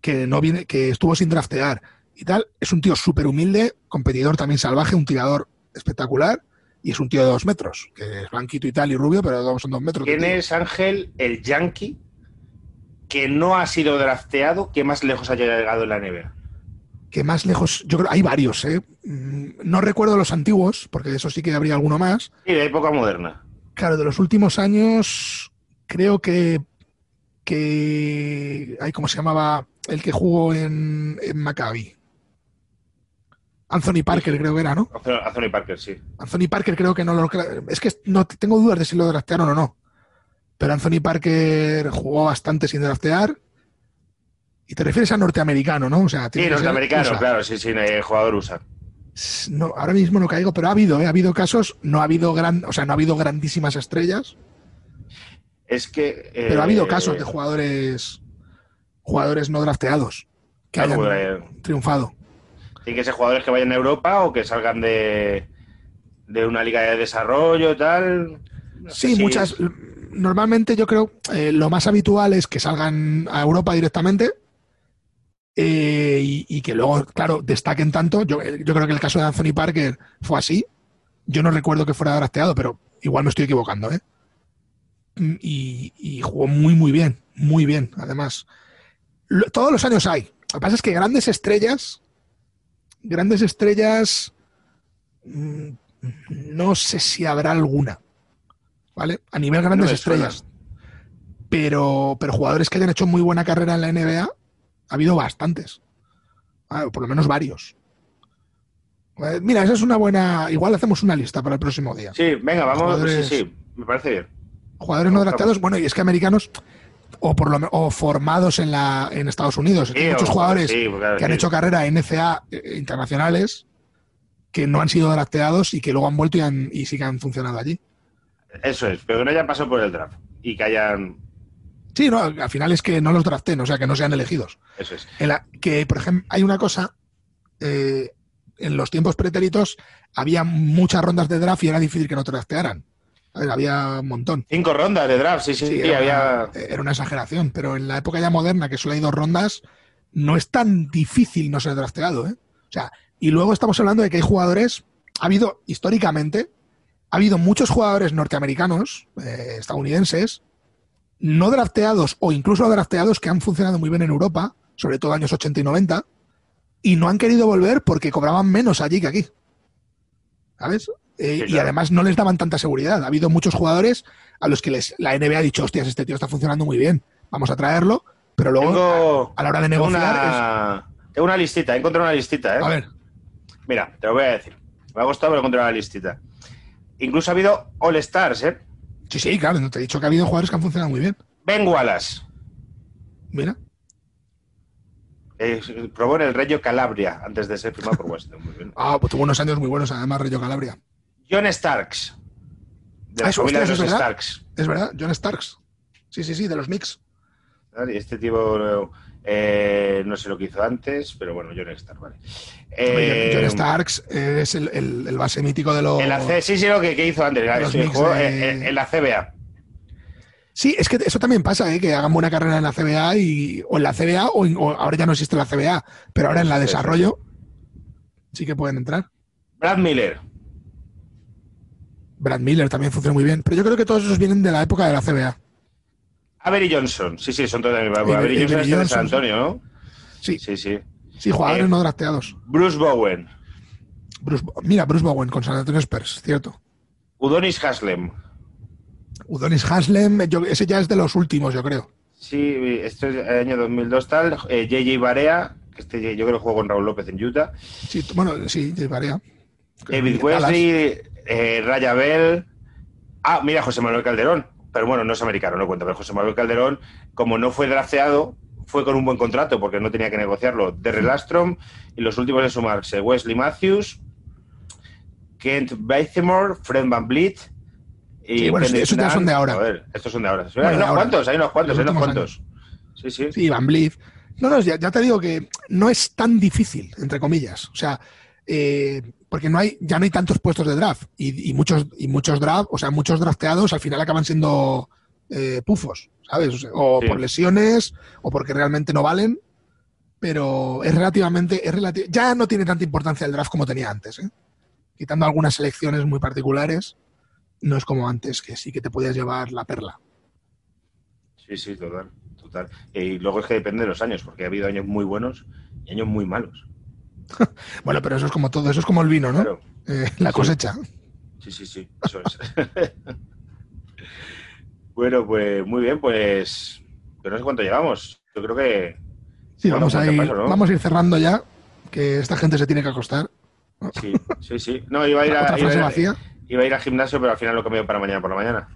que no viene, que estuvo sin draftear y tal, es un tío súper humilde, competidor también salvaje, un tirador espectacular y es un tío de dos metros, que es blanquito y tal y rubio, pero son dos metros. de ¿Quién tío. es Ángel, el yankee, que no ha sido drafteado, que más lejos ha llegado en la NBA? que más lejos, yo creo, hay varios, ¿eh? Mm, No recuerdo los antiguos, porque de eso sí que habría alguno más. Sí, de época moderna. Claro, de los últimos años, creo que, que, ay, ¿cómo se llamaba? El que jugó en, en Maccabi. Anthony Parker creo que era, ¿no? Anthony Parker, sí. Anthony Parker creo que no lo... Es que no tengo dudas de si lo draftearon o no. Pero Anthony Parker jugó bastante sin draftear. Y te refieres a norteamericano, ¿no? O sea, Sí, norteamericano, USA. claro, sí, sí, jugador usa. No, ahora mismo no caigo, pero ha habido, ¿eh? ha habido casos, no ha habido gran, o sea, no ha habido grandísimas estrellas, Es que. eh, pero ha habido casos de jugadores, jugadores no drafteados que hayan eh, triunfado. Tienen que ser jugadores que vayan a Europa o que salgan de, de una liga de desarrollo y tal. No Sí, si- muchas. Normalmente yo creo eh, lo más habitual es que salgan a Europa directamente eh, y, que luego, claro, destaquen tanto. Yo, yo creo que el caso de Anthony Parker fue así. Yo no recuerdo que fuera drafteado, pero igual me estoy equivocando, ¿eh? Mm, Y, y jugó muy, muy bien, muy bien, además. Todos los años hay. Lo que pasa es que grandes estrellas, grandes estrellas, mm, no sé si habrá alguna. ¿Vale? A nivel grandes No estrellas. Pero, pero jugadores que hayan hecho muy buena carrera en la NBA, ha habido bastantes. Ah, por lo menos varios. Eh, Mira, esa es una buena. Igual hacemos una lista para el próximo día. Sí, venga, vamos. Jugadores- Sí, sí, me parece bien. Jugadores no Vamos, drafteados, bueno, y es que americanos o por lo o formados en la en Estados Unidos. Sí, Hay muchos jugadores sí, claro, que han hecho carrera en NCA eh, internacionales que no han sido drafteados y que luego han vuelto y, han, y sí que han funcionado allí. Eso es, pero que no hayan pasado por el draft y que hayan. Sí, no, al final es que no los draften, o sea, que no sean elegidos. Eso es. En la- que, por ejemplo, hay una cosa, eh, en los tiempos pretéritos había muchas rondas de draft y era difícil que no te draftearan. Había un montón. Cinco rondas de draft, sí, sí, Sí, sí, era, había. era una exageración, pero en la época ya moderna, que solo hay dos rondas, no es tan difícil no ser drafteado. ¿eh? O sea, y luego estamos hablando de que hay jugadores, ha habido históricamente, ha habido muchos jugadores norteamericanos, eh, estadounidenses, no drafteados o incluso drafteados que han funcionado muy bien en Europa, sobre todo años 80 y 90, y no han querido volver porque cobraban menos allí que aquí. ¿Sabes? Eh, Sí, Y además no les daban tanta seguridad. Ha habido muchos jugadores a los que les, la NBA ha dicho, hostias, este tío está funcionando muy bien, vamos a traerlo, pero luego Tengo, a la hora de tengo negociar una, tengo una listita, he encontrado una listita, ¿eh? A ver, Mira, te lo voy a decir. Me ha costado, pero he encontrado una listita. Incluso ha habido All Stars, ¿eh? sí, sí, claro, no te he dicho que ha habido jugadores que han funcionado muy bien. Ben Wallace. Mira, eh, probó en el Reggio Calabria antes de ser firmado por Ham. Muy bien. ah, pues tuvo unos años muy buenos, además, Rayo Calabria. John Starks. De la Ah, eso, familia hostia, de los es. Starks. Es verdad, John Starks. Sí, sí, sí, de los Knicks. este tipo eh, no sé lo que hizo antes, pero bueno, John Starks, vale. Eh, John Starks es el, el- el base mítico de los. C, sí, sí, lo que, que hizo antes. De- en, la CBA. Sí, es que eso también pasa, ¿eh? que hagan buena carrera en la CBA y, o en la CBA o, en- o ahora ya no existe la CBA, pero ahora en la desarrollo sí que pueden entrar. Brad Miller. Brad Miller también funciona muy bien, pero yo creo que todos esos vienen de la época de la CBA. Avery Johnson. Sí, sí, son todos de mi Avery- Avery Johnson es de San Antonio, ¿no? Sí, Sí, sí. sí, jugadores Eh, no drafteados. Bruce Bowen. Bruce- mira, Bruce Bowen con San Antonio Spurs, cierto. Udonis Haslem. Udonis Haslem, yo- ese ya es de los últimos, yo creo. Sí, este es el año 2002 tal. Eh, JJ Barea, que este yo creo que jugó con Raúl López en Utah. Sí, bueno, sí, llevaría. David Wesley, eh, Raya Bell. Ah, mira, José Manuel Calderón. Pero bueno, no es americano, no cuenta. Pero José Manuel Calderón, como no fue drafteado, fue con un buen contrato porque no tenía que negociarlo. Derry Lastrom y los últimos de sumarse: Wesley Matthews, Kent Bazemore, Fred Van Vliet. Y Sí, bueno, esos ya son de ahora. Joder, estos son de ahora. Bueno, hay de unos ahora. cuantos, hay unos cuantos, hay unos cuantos. Sí, sí. Sí, Van Vliet. No, no, ya, ya te digo que no es tan difícil, entre comillas. O sea, eh, porque no hay, ya no hay tantos puestos de draft. Y, y muchos, y muchos draft, o sea, muchos drafteados al final acaban siendo eh, pufos, ¿sabes? O, sea, o Sí. por lesiones, o porque realmente no valen. Pero es relativamente, es relati- ya no tiene tanta importancia el draft como tenía antes, ¿eh? Quitando algunas selecciones muy particulares, no es como antes, que sí que te podías llevar la perla. Sí, sí, total, total. Y luego es que depende de los años, porque ha habido años muy buenos y años muy malos. Bueno, pero eso es como todo, eso es como el vino, ¿no? Claro. Eh, la Sí. cosecha. Sí, sí, sí, eso es. bueno, pues muy bien, pues. Pero no sé cuánto llevamos. Yo creo que. Sí, vamos, a ir, repaso, ¿no? vamos a ir cerrando ya, que esta gente se tiene que acostar. Sí, sí, sí. No, iba a ir a, iba a ir iba a ir al gimnasio, pero al final lo he cambiado para mañana por la mañana.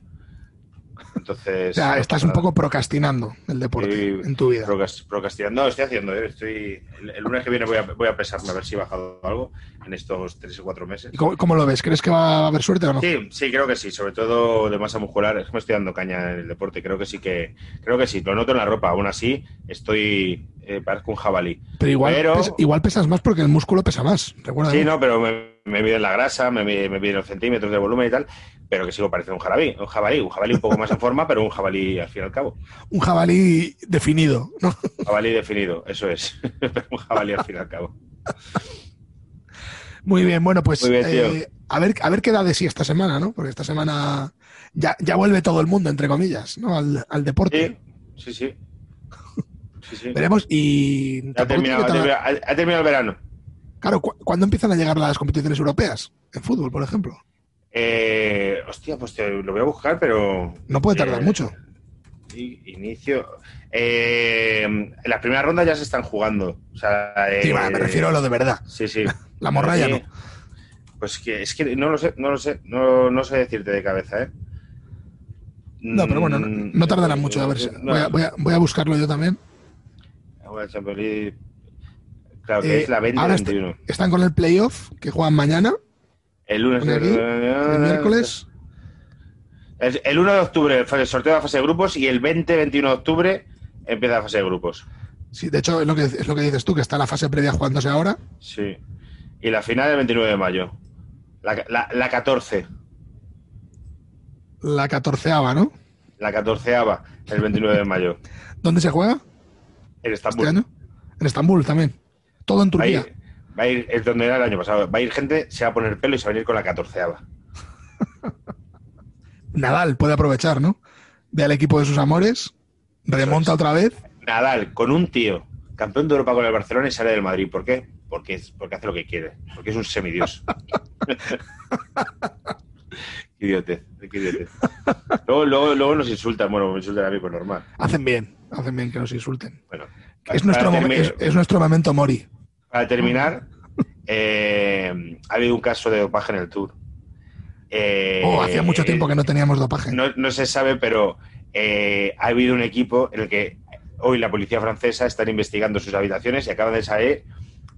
Entonces. O sea, no estás un poco procrastinando el deporte en tu vida. Procrast- procrastinando. No, estoy haciendo, ¿eh? estoy el, el lunes que viene voy a, voy a pesarme a ver si he bajado algo en estos tres o cuatro meses. ¿Y cómo, cómo lo ves? ¿Crees que va a haber suerte o no? Sí, sí, creo que sí, sobre todo de masa muscular. Es que me estoy dando caña en el deporte. Creo que sí que, creo que sí. Lo noto en la ropa. Aún así, estoy eh, parezco un jabalí. Pero igual, pero- pes- igual pesas más porque el músculo pesa más. Recuerda. Sí, no, pero me, me miden la grasa, me, miden- me miden los centímetros de volumen y tal. Pero que sigo pareciendo un jabalí, un jabalí, un jabalí un poco más en forma, pero un jabalí al fin y al cabo. Un jabalí definido, ¿no? Jabalí definido, eso es. Pero un jabalí al fin y al cabo. Muy bien, bueno, pues bien, eh, a, ver, a ver qué da de sí esta semana, ¿no? Porque esta semana ya, ya vuelve todo el mundo, entre comillas, ¿no? Al, al deporte. Sí, sí, sí. Sí, sí. Veremos y... Terminado, terminado- ha terminado el verano. Claro, ¿cu- ¿cuándo empiezan a llegar las competiciones europeas? En fútbol, por ejemplo. Eh, hostia, pues te- lo voy a buscar, pero. No puede tardar Eh, mucho. Inicio. Eh, las primeras rondas ya se están jugando. O sea, eh, Sí, va, me refiero a lo de verdad. Sí, sí. La morralla Sí. no. Pues que es que no lo sé, no lo sé, no, no sé decirte de cabeza, ¿eh? No, pero bueno, no, Mm, no tardará mucho. A ver, voy, a, voy a- voy a buscarlo yo también. Champions League, Claro, que Eh, es la ahora está- 20-21. están con el playoff que juegan mañana, El lunes. pone aquí, el miércoles. El, el 1 de octubre el sorteo de la fase de grupos y el 20-21 de octubre empieza la fase de grupos. Sí, de hecho, es lo, que, es lo que dices tú, que está la fase previa jugándose ahora. Sí. Y la final el 29 de mayo. La, la, la 14. La catorceava, ¿no? La 14 el 29 de mayo. ¿Dónde se juega En este Estambul. año? En Estambul también. Todo en Va a, Turquía. ir, va a ir, es donde era el año pasado. Va a ir gente, se va a poner pelo y se va a venir con la 14 Nadal puede aprovechar, ¿no? Ve al equipo de sus amores, remonta otra vez. Nadal con un tío, campeón de Europa con el Barcelona y sale del Madrid. ¿Por qué? porque, es, porque hace lo que quiere, porque es un semidios. qué idiotez, qué idiotez. Luego, luego, luego nos insultan, bueno, me insultan a mí, pues normal. Hacen bien, hacen bien que nos insulten. Bueno, Es nuestro, es nuestro momento Mori. Para terminar, eh, ha habido un caso de dopaje en el Tour. Eh, Oh, hacía mucho tiempo que no teníamos dopaje. No, no se sabe, pero eh, ha habido un equipo en el que hoy la policía francesa está investigando sus habitaciones y acaba de salir,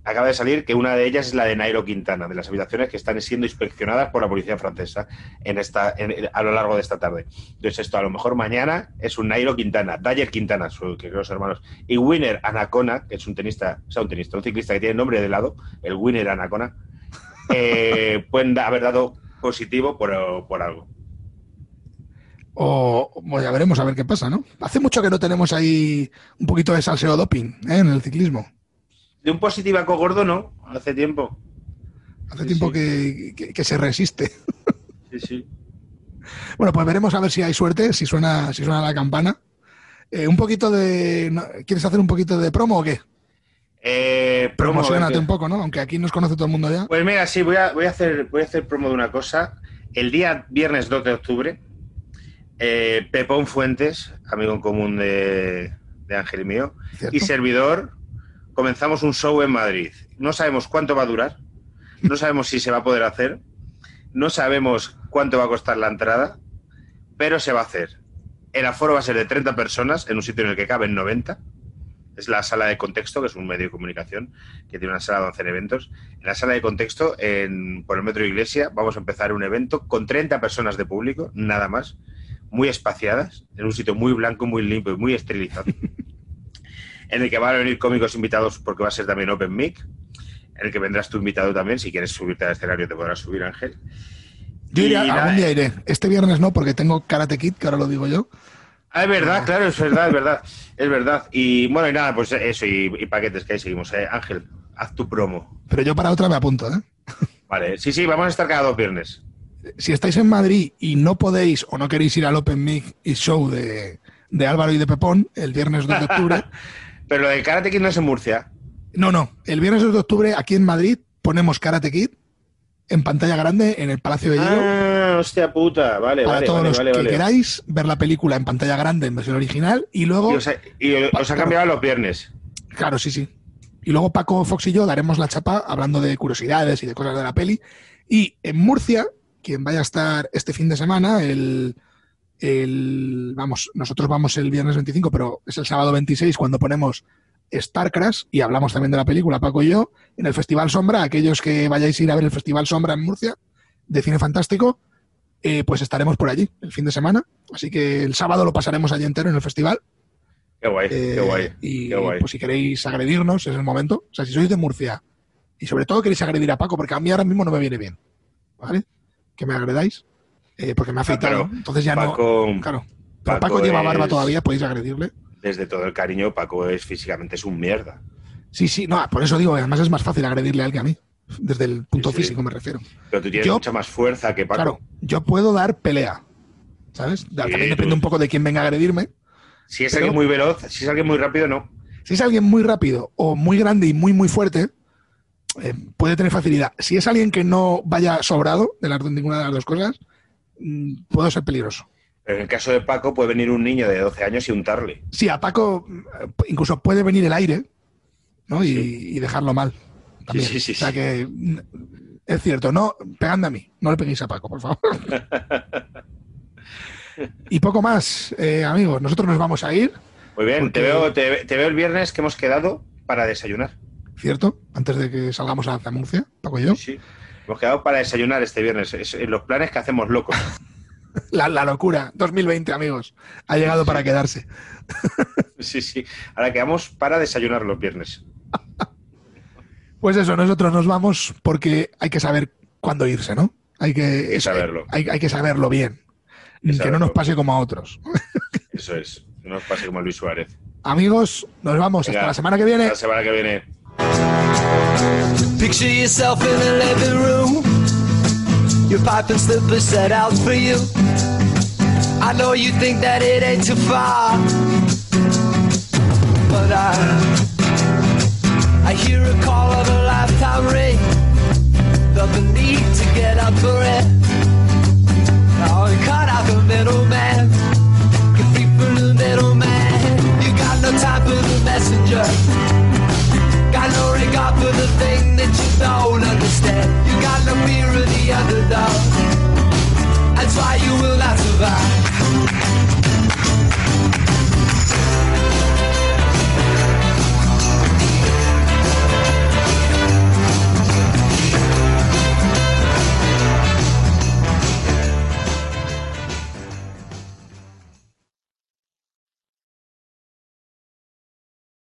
acaba de salir que una de ellas es la de Nairo Quintana, de las habitaciones que están siendo inspeccionadas por la policía francesa en esta, en- a lo largo de esta tarde. Entonces esto a lo mejor mañana es un Nairo Quintana, Dyer Quintana, su- que creo son hermanos, y Winner Anacona, que es un tenista, o sea, un tenista, un ciclista que tiene nombre de lado, el Winner Anacona, eh, pueden da- haber dado positivo por, por algo. O bueno, ya veremos a ver qué pasa, ¿no? Hace mucho que no tenemos ahí un poquito de salseo doping ¿eh? en el ciclismo. De un positivaco gordo, no, hace tiempo. Hace Sí, tiempo sí. Que, que- que se resiste. Sí, sí. Bueno, pues veremos a ver si hay suerte, si suena, si suena la campana. Eh, un poquito de. ¿Quieres hacer un poquito de promo o qué? Eh, promo, Promocionate un poco, ¿no? Aunque aquí nos conoce todo el mundo ya. Pues mira, sí, voy a, voy a, hacer, voy a hacer promo de una cosa. El día viernes 2 de octubre, eh, Pepón Fuentes, amigo en común de, de Ángel y mío, ¿cierto? y servidor, comenzamos un show en Madrid. No sabemos cuánto va a durar, no sabemos si se va a poder hacer, no sabemos cuánto va a costar la entrada, pero se va a hacer. El aforo va a ser de 30 personas en un sitio en el que caben 90. Es la sala de contexto, que es un medio de comunicación que tiene una sala donde hacen eventos. En la sala de contexto, en, por el Metro Iglesia, vamos a empezar un evento con 30 personas de público, nada más, muy espaciadas, en un sitio muy blanco, muy limpio y muy esterilizado. En el que van a venir cómicos invitados porque va a ser también Open Mic, en el que vendrás tú invitado también. Si quieres subirte al escenario, te podrás subir, Ángel. Yo iré, Y algún día iré. Este viernes no, porque tengo Karate Kid, que ahora lo digo yo. Ah, es verdad, claro, es verdad, es verdad, es verdad. Y bueno, y nada, pues eso, y, y paquetes que ahí seguimos. Eh, Ángel, haz tu promo. Pero yo para otra me apunto, ¿eh? Vale, sí, sí, vamos a estar cada dos viernes. Si estáis en Madrid y no podéis o no queréis ir al Open Mic y Show de, de Álvaro y de Pepón el viernes 2 de octubre, Pero lo de Karate Kid no es en Murcia. No, no. El viernes 2 de octubre, aquí en Madrid, ponemos Karate Kid en pantalla grande en el Palacio de Hielo. Ah, hostia puta, vale, para vale, todos vale, los vale, que vale. queráis ver la película en pantalla grande en versión original. Y luego, Y os ha, y os ha cambiado los viernes. claro, sí, sí. Y luego Paco, Fox y yo daremos la chapa hablando de curiosidades y de cosas de la peli. Y en Murcia, quien vaya a estar este fin de semana, el, el vamos, nosotros vamos el viernes 25, pero es el sábado 26 cuando ponemos Starcraft y hablamos también de la película, Paco y yo, en el Festival Sombra, aquellos que vayáis a ir a ver el Festival Sombra en Murcia, de cine fantástico, eh, pues estaremos por allí el fin de semana. Así que el sábado lo pasaremos allí entero en el festival. Qué guay, Eh, qué guay. y qué guay. pues si queréis agredirnos, es el momento. O sea, si sois de Murcia y sobre todo queréis agredir a Paco, porque a mí ahora mismo no me viene bien, ¿vale? Que me agredáis, eh, porque me ha afeitado. Ah, pero Entonces ya Paco, no. Claro. Pero Paco Paco, lleva barba es- todavía, podéis agredirle. desde todo el cariño, Paco es físicamente es un mierda. Sí, sí, no, por eso digo, además es más fácil agredirle a él que a mí. Desde el punto Sí, sí. físico me refiero. Pero tú tienes Yo- mucha más fuerza que Paco. Claro, yo puedo dar pelea. ¿Sabes? También depende un poco de quién venga a agredirme. Si es Pero- alguien muy veloz, si es alguien muy rápido, no. Si es alguien muy rápido o muy grande y muy, muy fuerte, eh, puede tener facilidad. Si es alguien que no vaya sobrado de, las, de ninguna de las dos cosas, mm, puedo ser peligroso. Pero en el caso de Paco puede venir un niño de 12 años y untarle. Sí, a Paco eh, incluso puede venir el aire ¿no? y, Sí. y dejarlo mal. También. Sí, sí, sí, o sea que mm, es cierto, no pegadme a mí, no le peguéis a Paco, por favor. y poco más, eh, amigos. Nosotros nos vamos a ir, Muy bien, Porque- te, veo, te, te veo el viernes que hemos quedado para desayunar. ¿cierto? Antes de que salgamos a Murcia, Paco y yo. Sí, sí. Hemos quedado para desayunar este viernes. Es en los planes que hacemos locos. La, la locura, 2020, amigos. Ha llegado para quedarse. Sí, sí. Ahora quedamos para desayunar los viernes. Pues eso, nosotros nos vamos porque hay que saber cuándo irse, ¿no? Hay que, saberlo. Hay, hay que saberlo bien. Que, saberlo. no nos pase como a otros. Eso es. No nos pase como Luis Suárez. Amigos, nos vamos. Venga, Hasta la semana que viene. La semana que viene. Picture yourself in the living room. Your pipe and slippers set out for you. I know you think that it ain't too far. But I, I hear a call of a lifetime ring. The need to get up for it. Now you cut out the middleman. You're free from the middleman. You got no time for the messenger. No regard for the thing that you don't understand. You got no fear of the underdog. That's why you will not survive.